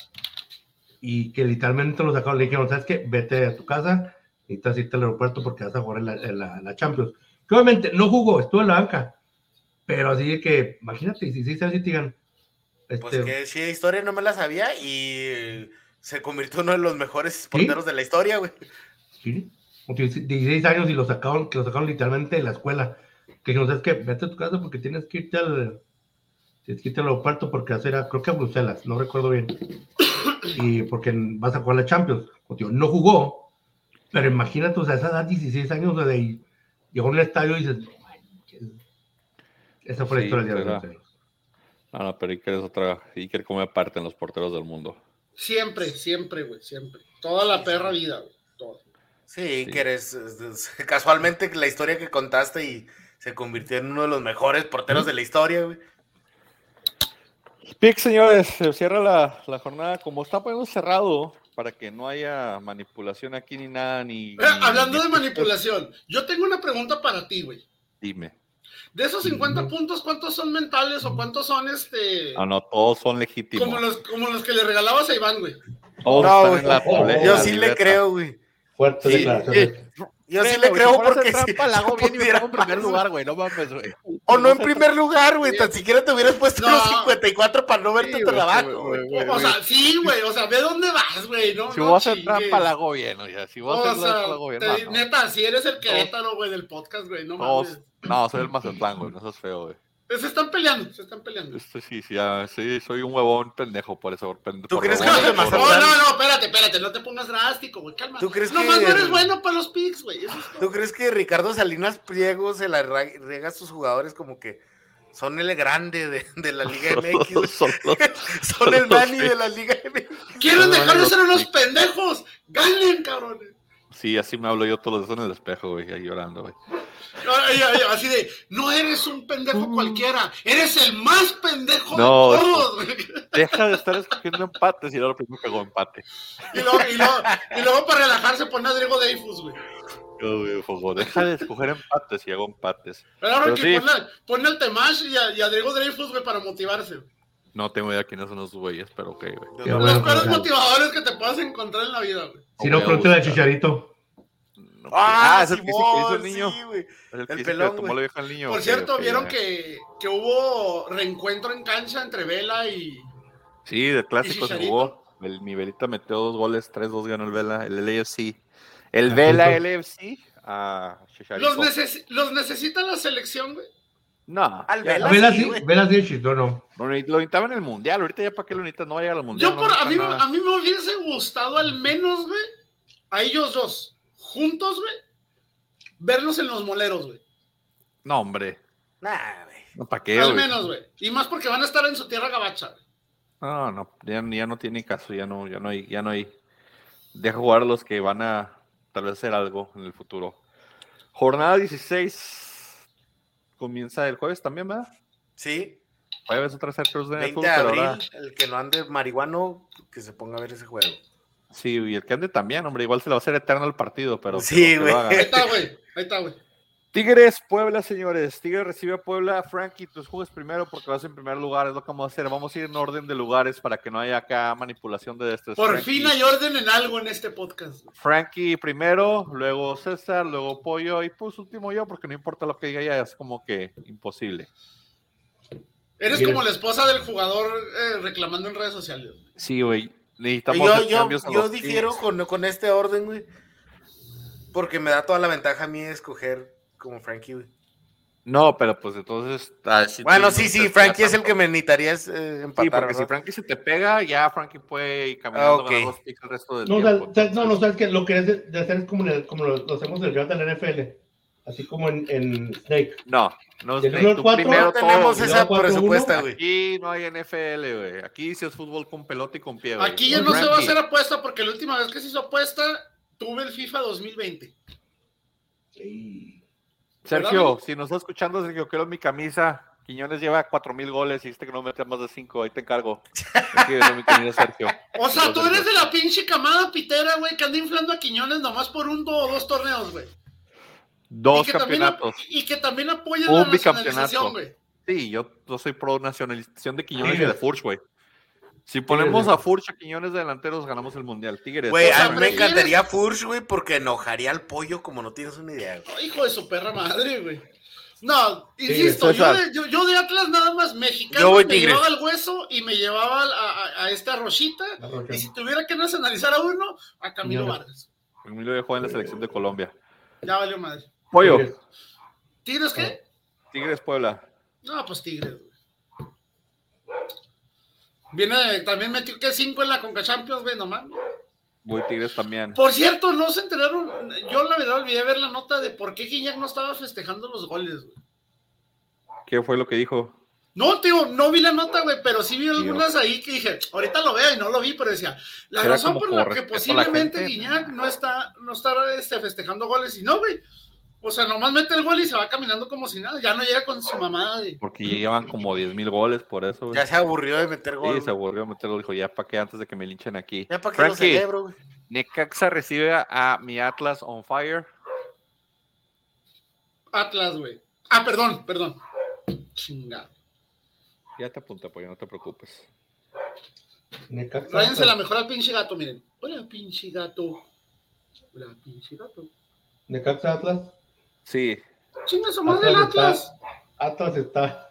Y que literalmente lo sacaron, le dijeron, ¿sabes qué? Vete a tu casa, necesitas irte al aeropuerto porque vas a jugar en la, en la, en la Champions. Que obviamente no jugó, estuvo en la banca. Pero así de que, imagínate, 16 años y te digan, Pues este, que sí, de historia no me la sabía y se convirtió en uno de los mejores porteros de la historia, güey. Sí, como que 16 años y lo sacaron, que lo sacaron literalmente de la escuela. Que dijeron, ¿sabes qué? Vete a tu casa porque tienes que irte al, tienes que irte al aeropuerto porque vas a creo que a Bruselas, no recuerdo bien. Y porque vas a jugar la Champions. Digo, no jugó, pero imagínate, o sea, esa edad, 16 años, o sea, y llegó a un estadio y dices, esa fue la Sí, historia del día de los porteros. No, no, pero Iker es otra. Iker come aparte en los porteros del mundo. Siempre, siempre, güey, siempre. Toda la perra vida, güey. Toda. Sí, Sí. que eres es- es- casualmente la historia que contaste y se convirtió en uno de los mejores porteros de la historia, güey. Pick, señores, se cierra la, la jornada. Como está poniendo cerrado, para que no haya manipulación aquí ni nada, ni. Eh, ni- hablando ni- de manipulación, yo tengo una pregunta para ti, güey. Dime. De esos 50 Ujú. puntos, ¿cuántos son mentales o cuántos son este? Ah, no, todos son legítimos. Como los, como los que le regalabas a Iván, güey. Todos No, están güey. en la tableta, Yo la sí le creo, güey. Fuertes Sí, declaraciones. eh, Yo sí le creo porque si trampa, la hago bien y me en primer lugar, güey. No mames, güey. O no en primer lugar, güey. Tan siquiera te hubieras puesto No. los 54 para no verte Sí, tan güey, O sea, sí, güey. O sea, ve dónde vas, güey. No, Si no voy a hacer trampa, la hago bien, oye. Si voy a O hacer trampa, la sea, hago bien. te- No, no. neta, si eres el Querétaro, güey, del podcast, güey. No Todos- mames. No, soy el Mazatlán, güey. No seas feo, güey. Se están peleando, se están peleando. Esto sí, sí, ya, sí, soy un huevón pendejo por eso. por pende- ¿Tú por crees que huevón, No, Mazatlán- no, no, espérate, espérate, no te pongas drástico, güey, calma. ¿Tú crees Nomás que- no eres bueno para los picks, güey. eso es todo. ¿Tú crees que Ricardo Salinas Pliego se la riega a sus jugadores como que son el grande de, de la Liga MX? Son los- Son el Manny de la Liga MX. Quieren No, dejar de no, ser unos pendejos. Ganen, cabrones. Sí, así me hablo yo todos los días en el espejo, güey, ahí llorando, güey. Ay, ay, ay, Así de, no eres un pendejo cualquiera, eres el más pendejo No, de todos, güey. Deja de estar escogiendo empates y ahora lo primero que hago empate. Y luego, y, luego, y luego para relajarse pone a Drigo Dreyfus, güey. Yo, deja de escoger empates y hago empates. Pero ahora Pero que sí. pone, pone al Temash y a, y a Drigo Dreyfus, güey, para motivarse. No tengo idea quiénes son los güeyes, pero ok, güey. Los peores motivadores que te puedas encontrar en la vida, güey. Si no, al gusta. chicharito. No, Ah, es el que hizo el niño. sí, el que el pelón, le tomó la vieja al niño. Por cierto, vieron que, que hubo reencuentro en cancha entre Vela y. Sí, de clásico se jugó. El Nivelita metió dos goles, tres, dos ganó el Vela, el LAFC. El Ah, Vela. LAFC a Chicharito. ¿Los, neces- ¿Los necesita la selección, güey? No, Al Vela. Vela sí. Vela sí, chistó, no. Lo ne- lo necesitaba en el mundial. Ahorita ya para qué lo necesitas, no va a llegar al mundial. Yo, no por, a, necesita mí, nada. a mí me hubiese gustado al menos, güey, a ellos dos, juntos, güey, verlos en los moleros, güey. No, hombre. Nah, güey. No, ¿Para qué, Al güey? menos, güey. Y más porque van a estar en su tierra gabacha. güey. No, no, ya, ya no tiene caso, ya no, ya no hay, ya no hay. Deja jugar a los que van a tal vez hacer algo en el futuro. Jornada 16 comienza el jueves también, ¿verdad? Sí, Jueves otra vez el Cruz de 20 fútbol, de pero abril, ahora- el que no ande marihuano, que se ponga a ver ese juego. Sí, y el que ande también, hombre, igual se le va a hacer eterno el partido, pero. Sí, güey. Ahí está, güey. Ahí está, güey. Tigres, Puebla, señores. Tigres recibe a Puebla. Frankie, tus juegas primero porque vas en primer lugar, es lo que vamos a hacer. Vamos a ir en orden de lugares para que no haya acá manipulación de estos. Por Frankie. fin hay orden en algo en este podcast. Frankie primero, luego César, luego Pollo y pues último yo, porque no importa lo que diga ya, es como que imposible. Eres como la esposa del jugador eh, reclamando en redes sociales. Sí, güey. Necesitamos Yo, yo, yo difiero con, con este orden, güey. Porque me da toda la ventaja a mí de escoger como Frankie, güey. No, pero pues entonces. ah, si Bueno, sí, sí, Frankie es el que me necesitaría eh, empatar. Sí, porque si. Frankie se te pega, ya Frankie puede ir caminando Ah, ok. ganar los picks el resto del No, tiempo. o sea, no, no, sabes que lo que es de, de hacer es como, el- como lo, lo hacemos en el draft de la NFL, así como en, en Snake. No, no al tú cuatro primero No tenemos todo, esa- presupuesta, güey. Aquí no hay NFL, güey. Aquí sí es fútbol con pelota y con pie, güey. Aquí ya no se va a hacer apuesta porque la última vez que se hizo apuesta tuve el FIFA 2020. Sí. Sergio, si nos está escuchando, Sergio, quiero mi camisa. Quiñones lleva cuatro mil goles y este que no mete más de cinco, ahí te encargo. Aquí viene mi camisa, Sergio. O sea, tú eres de la pinche camada pitera, güey, que anda inflando a Quiñones nomás por un o dos torneos, güey. Dos y que también campeonatos. y que también apoyan Un la nacionalización, bicampeonato. güey. Sí, yo, yo soy pro nacionalización de Quiñones y de Furch, güey. Si ponemos Tigres. a Furch a Quiñones de delanteros, ganamos el mundial. Tigres. Güey, a mí me encantaría Furch, güey, porque enojaría al pollo como no tienes una idea. Hijo de su perra madre, güey. No, insisto, yo, de, yo, yo de Atlas nada más mexicano Yo voy me Tigres. llevaba el hueso y me llevaba a, a- a esta Rochita. La Rocha. Y si tuviera que nacionalizar a uno, a Camilo. Vargas. Emilio ya juega en la selección de Colombia. Ya valió madre. Pollo. Tigres. ¿Tigres qué? Tigres Puebla. No, pues Tigres, güey. Viene, también metió que cinco en la Conca Champions, güey, nomás. Voy Tigres también. Por cierto, no se enteraron. Yo la verdad olvidé ver la nota de por qué Guiñac no estaba festejando los goles, güey. ¿Qué fue lo que dijo? No, tío, no vi la nota, güey, pero sí vi algunas ahí que dije, ahorita lo veo y no lo vi, pero decía, la Era razón por la que posiblemente. Guiñac no está, no está este, festejando goles, y no, güey. O sea, nomás mete el gol y se va caminando como si nada, ya no llega con su mamada de. Porque llevan como 10 mil goles por eso. güey. Ya se aburrió de meter gol. Sí, güey. se aburrió de meterlo. Dijo, ya para qué antes de que me linchen aquí. Ya para que lo celebro, güey. Necaxa recibe a, mi Atlas on fire. Atlas, güey. Ah, perdón, perdón. Chingado. Ya te apunté, pues no te preocupes. Necaxa. Tráiganse la mejor al pinche gato, miren. Hola, pinche gato. Hola, pinche gato. Necaxa Atlas. Sí, Chinga su madre el Atlas está- Atlas. Atlas está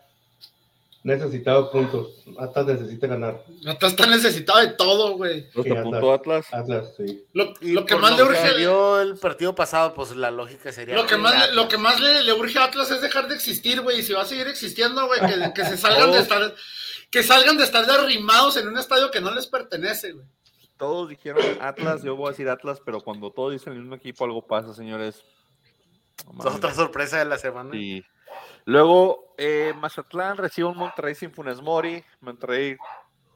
necesitado de puntos. Atlas necesita ganar. Atlas está necesitado de todo, güey. ¿no Sí, te apuntó Atlas? Atlas, sí. Lo, que por más le urge. vio el partido pasado, pues la lógica sería. Lo que más, le, Atlas. lo que más le, le urge a Atlas es dejar de existir, güey. Y si va a seguir existiendo, güey, que, que se salgan de estar, que salgan de estar arrimados en un estadio que no les pertenece, güey. Todos dijeron Atlas, yo voy a decir Atlas, pero cuando todos dicen el mismo equipo, algo pasa, señores. Otra sorpresa de la semana. Sí. Luego, eh, Mazatlán recibe un Monterrey sin Funes Mori. Monterrey.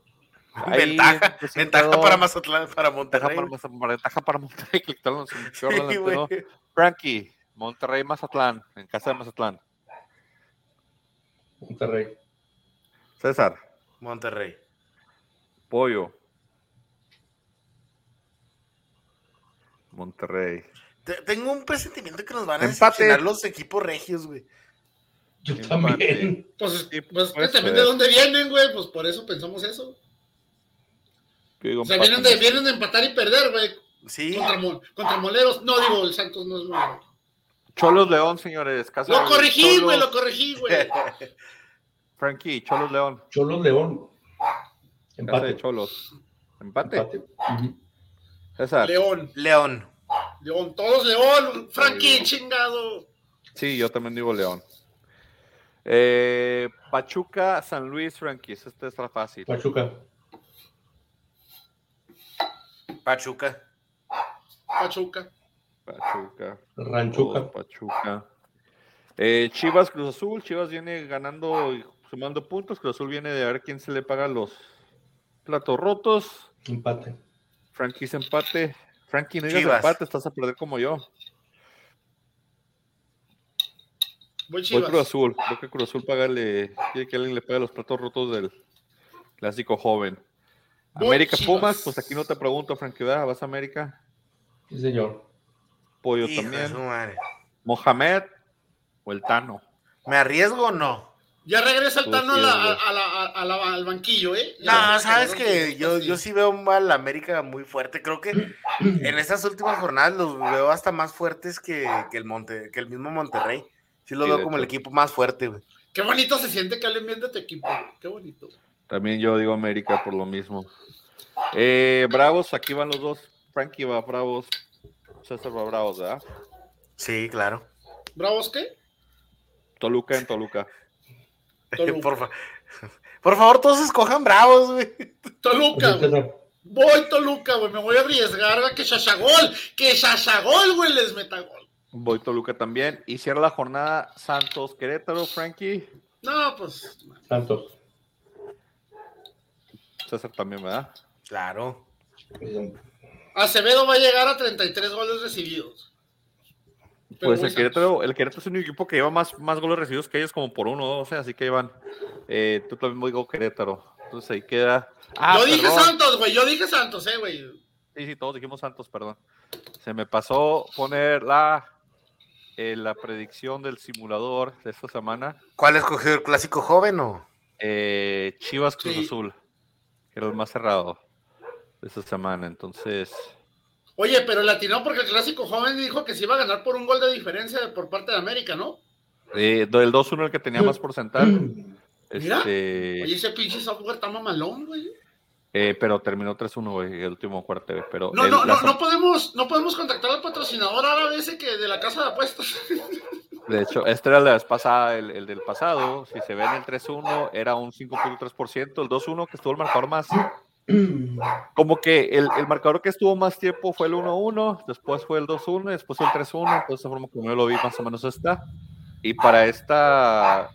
ahí, Ventaja, ventaja para Mazatlán, para Ventaja Monterrey. para, ventaja para Monterrey. que quitaron su Sí. Frankie, Monterrey, Mazatlán, en casa de Mazatlán. Monterrey. César, Monterrey. Pollo. Monterrey. Te- Tengo un presentimiento que nos van a Empate. decepcionar los equipos regios, güey. Yo Empate. también. Pues, Sí, pues que también de dónde vienen, güey. Pues por eso pensamos eso. Digo O sea, empate. vienen de, vienen de empatar y perder, güey. Sí. Contra, contra Moleros. No, digo, el Santos no es Molero. Cholos León, señores. Casa Lo corregí, Cholos. güey, lo corregí, güey. Frankie, Cholos León. Cholos León. Casa de Empate. Cholos. Empate. Empate. César. León, León. León, todos León. Frankie, chingado. Sí, yo también digo León. Eh, Pachuca, San Luis, Frankie. Este está fácil. Pachuca. Pachuca. Pachuca. Pachuca. Ranchuca. Pachuca. Eh, Chivas, Cruz Azul. Chivas viene ganando y sumando puntos. Cruz Azul viene de ver quién se le paga los platos rotos. Empate. Frankie empate. Frankie, no digas Chivas. empate, estás a perder como yo. Voy Voy. Cruz Azul. Creo que Cruz Azul págale, quiere que alguien le pague los platos rotos del clásico joven. Voy América Chivas. Pumas, pues aquí no te pregunto, Frankie, ¿verdad? ¿Vas a América? Sí, señor. Pollo Hijo también. Mohamed o el Tano. ¿Me arriesgo o no? Ya regresa el Pues Tano a sí, la- güey. a la- a la- al banquillo, ¿eh? Ya No, sabes que yo, sí. yo sí veo un mal América muy fuerte. Creo que en estas últimas jornadas los veo hasta más fuertes que, que el Monte, que el mismo Monterrey. Sí lo Sí, veo como el equipo más fuerte, güey. Qué bonito se siente que hablen bien de tu equipo. Qué bonito. También yo digo América por lo mismo. Eh, Bravos, aquí van los dos. Frankie va a Bravos. César va a Bravos, ¿verdad? Sí, claro. ¿Bravos qué? Toluca en Toluca. Por, fa- por favor, todos escojan bravos, güey. Toluca, güey. Voy Toluca, güey. Me voy a arriesgar a que Shashagol, que Shashagol, güey, les meta gol. Voy Toluca también. Y cierra la jornada Santos Querétaro, Frankie. No, pues. Santos. César también, ¿verdad? Claro. Acevedo va a llegar a 33 goles recibidos. Pues el. Querétaro, el Querétaro es un equipo que lleva más, más goles recibidos que ellos, como por uno o dos, así que llevan. Eh, tú también digo Querétaro. Entonces ahí queda. Ah, yo dije perdón. Santos, güey. Yo dije Santos, eh, güey. Sí, sí, todos dijimos Santos, perdón. Se me pasó poner la, eh, la predicción del simulador de esta semana. ¿Cuál escogió el clásico joven o? Eh, Chivas Cruz Sí. Azul, que era el más cerrado de esta semana. Entonces, Oye, pero latinó porque el clásico joven dijo que se iba a ganar por un gol de diferencia por parte de América, ¿no? eh, del 2-1 el que tenía más porcentaje. Mira. Este, Oye, ese pinche software está mamalón, güey. eh, pero terminó 3-1, güey, el último cuarto. Pero No, no, no, no podemos, no podemos contactar al patrocinador árabe ese que de la casa de apuestas. De hecho, este era la vez pasada, el, el del pasado. Si se ve en el 3-1, era un 5.3%. El 2-1, que estuvo el marcador más. Como que el, el marcador que estuvo más tiempo fue el 1-1, después fue el 2-1, y después el 3-1. Entonces, de forma como yo lo vi, más o menos está. Y para esta,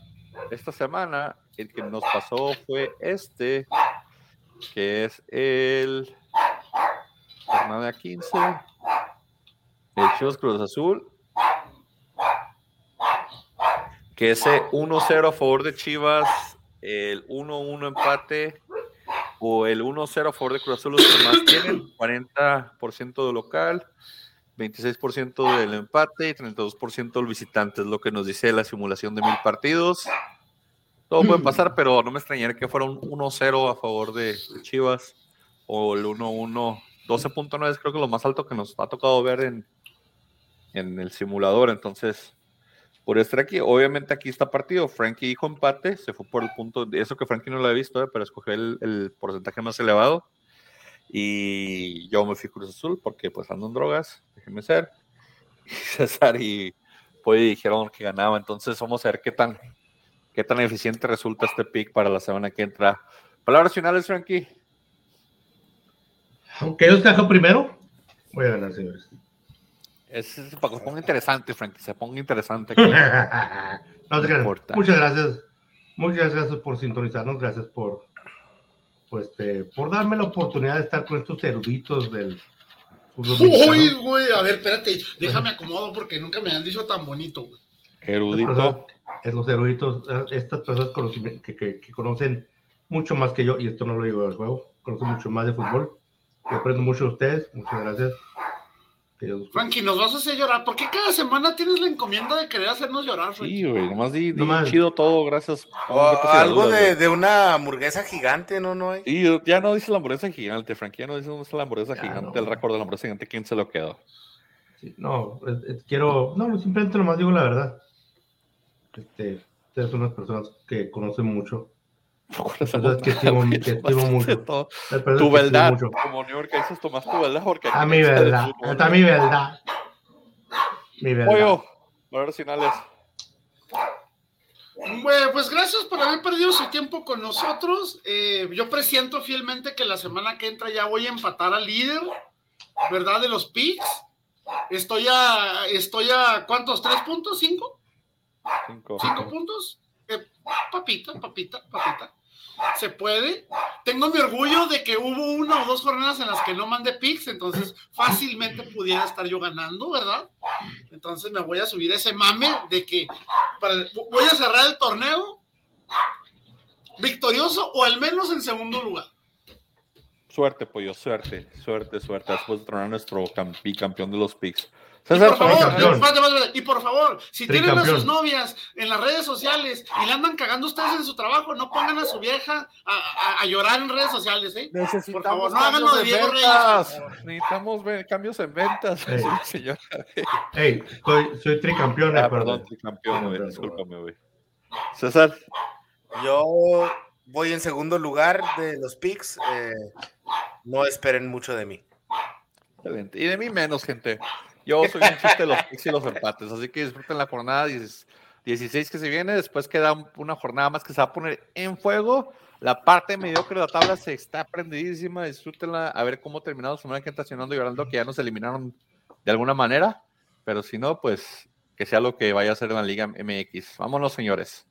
esta semana, el que nos pasó fue este, que es el jornada 15, el Chivas Cruz Azul, que ese 1-0 a favor de Chivas, el 1-1 empate o el 1-0 a favor de Cruz Azul, los que más tienen, 40% de local, 26% del empate y 32% del visitante, es lo que nos dice la simulación de mil partidos. Todo puede pasar, pero no me extrañaría que fuera un 1-0 a favor de de Chivas o el 1-1, 12.9 es creo que lo más alto que nos ha tocado ver en, en el simulador, entonces por estar aquí. Obviamente aquí está partido. Frankie dijo empate, se fue por el punto, eso que Frankie no lo había visto, eh, pero escogió el, el porcentaje más elevado. Y yo me fui Cruz Azul porque pues ando en drogas, déjenme ser. César y Polly dijeron que ganaba, entonces vamos a ver qué tan, qué tan eficiente resulta este pick para la semana que entra. Palabras finales, Frankie. Aunque yo escajo primero, voy a ganar, señores. Es, es para que se ponga interesante, Frankie, se ponga interesante. no creas. importa. Muchas gracias. Muchas gracias por sintonizarnos. Gracias por, pues, este, por darme la oportunidad de estar con estos eruditos del fútbol Uy, güey, a ver, espérate, déjame acomodo porque nunca me han dicho tan bonito, güey. Erudito. Es los eruditos, estas personas que, que- que conocen mucho más que yo, y esto no lo digo del juego, conocen mucho más de fútbol. Yo aprendo mucho de ustedes. Muchas gracias. Dios los- Frankie, nos vas a hacer llorar. ¿Por qué cada semana tienes la encomienda de querer hacernos llorar, Frankie? Sí, güey, nomás di, di Nomás. chido todo, gracias. O algo de, una hamburguesa gigante, ¿no? no hay? Y ya no dice la hamburguesa gigante, Frankie, ya no dice la hamburguesa Ya gigante, no. el récord de la hamburguesa gigante, ¿quién se lo quedó? Sí, no, quiero, no, simplemente nomás digo la verdad. Este, ustedes son unas personas que conocen mucho. Personas que estimo, que estimo mucho. Todo. Las personas Tu verdad, mucho. como New York dices, Tomás, tu verdad, porque A mi verdad, hasta mi verdad. Mi verdad. Pollo, palabras finales. Bueno, pues gracias por haber perdido su tiempo con nosotros. Eh, yo presiento fielmente que la semana que entra ya voy a empatar al líder, ¿verdad? De los picks. Estoy a, estoy a, ¿cuántos? ¿Tres puntos? ¿Cinco? Cinco. ¿Cinco puntos? Eh, papita, papita, papita. Se puede. Tengo mi orgullo de que hubo una o dos jornadas en las que no mandé picks, entonces fácilmente pudiera estar yo ganando, ¿verdad? Entonces me voy a subir ese mame de que voy a cerrar el torneo victorioso o al menos en segundo lugar. Suerte, pollo, suerte, suerte, suerte. Después de tronar nuestro campi, campeón de los picks. Y César, por favor, Tricampeón. espérate, espérate, espérate. y por favor, si tienen a Tricampeón. sus novias en las redes sociales y le andan cagando ustedes en su trabajo, no pongan a su vieja a, a- a llorar en redes sociales, ¿eh? Por favor, no hagan lo de Diego Reyes. ventas. Necesitamos cambios en ventas. Señora. Hey, soy, soy tricampeón. Ah, perdón, campeón, güey. Campeón, Discúlpame, güey. César, Yo voy en segundo lugar de los picks. eh, no esperen mucho de mí. excelente. Y de mí menos, gente. Yo soy un chiste de los picks y los empates, así que disfruten la jornada 10 16 que se viene. Después queda un- una jornada más que se va a poner en fuego. La parte mediocre de la tabla se está prendidísima. Disfrútenla a ver cómo terminamos. Semana que está y llorando que ya nos eliminaron de alguna manera. Pero si no, pues que sea lo que vaya a ser en la Liga MX. Vámonos, señores.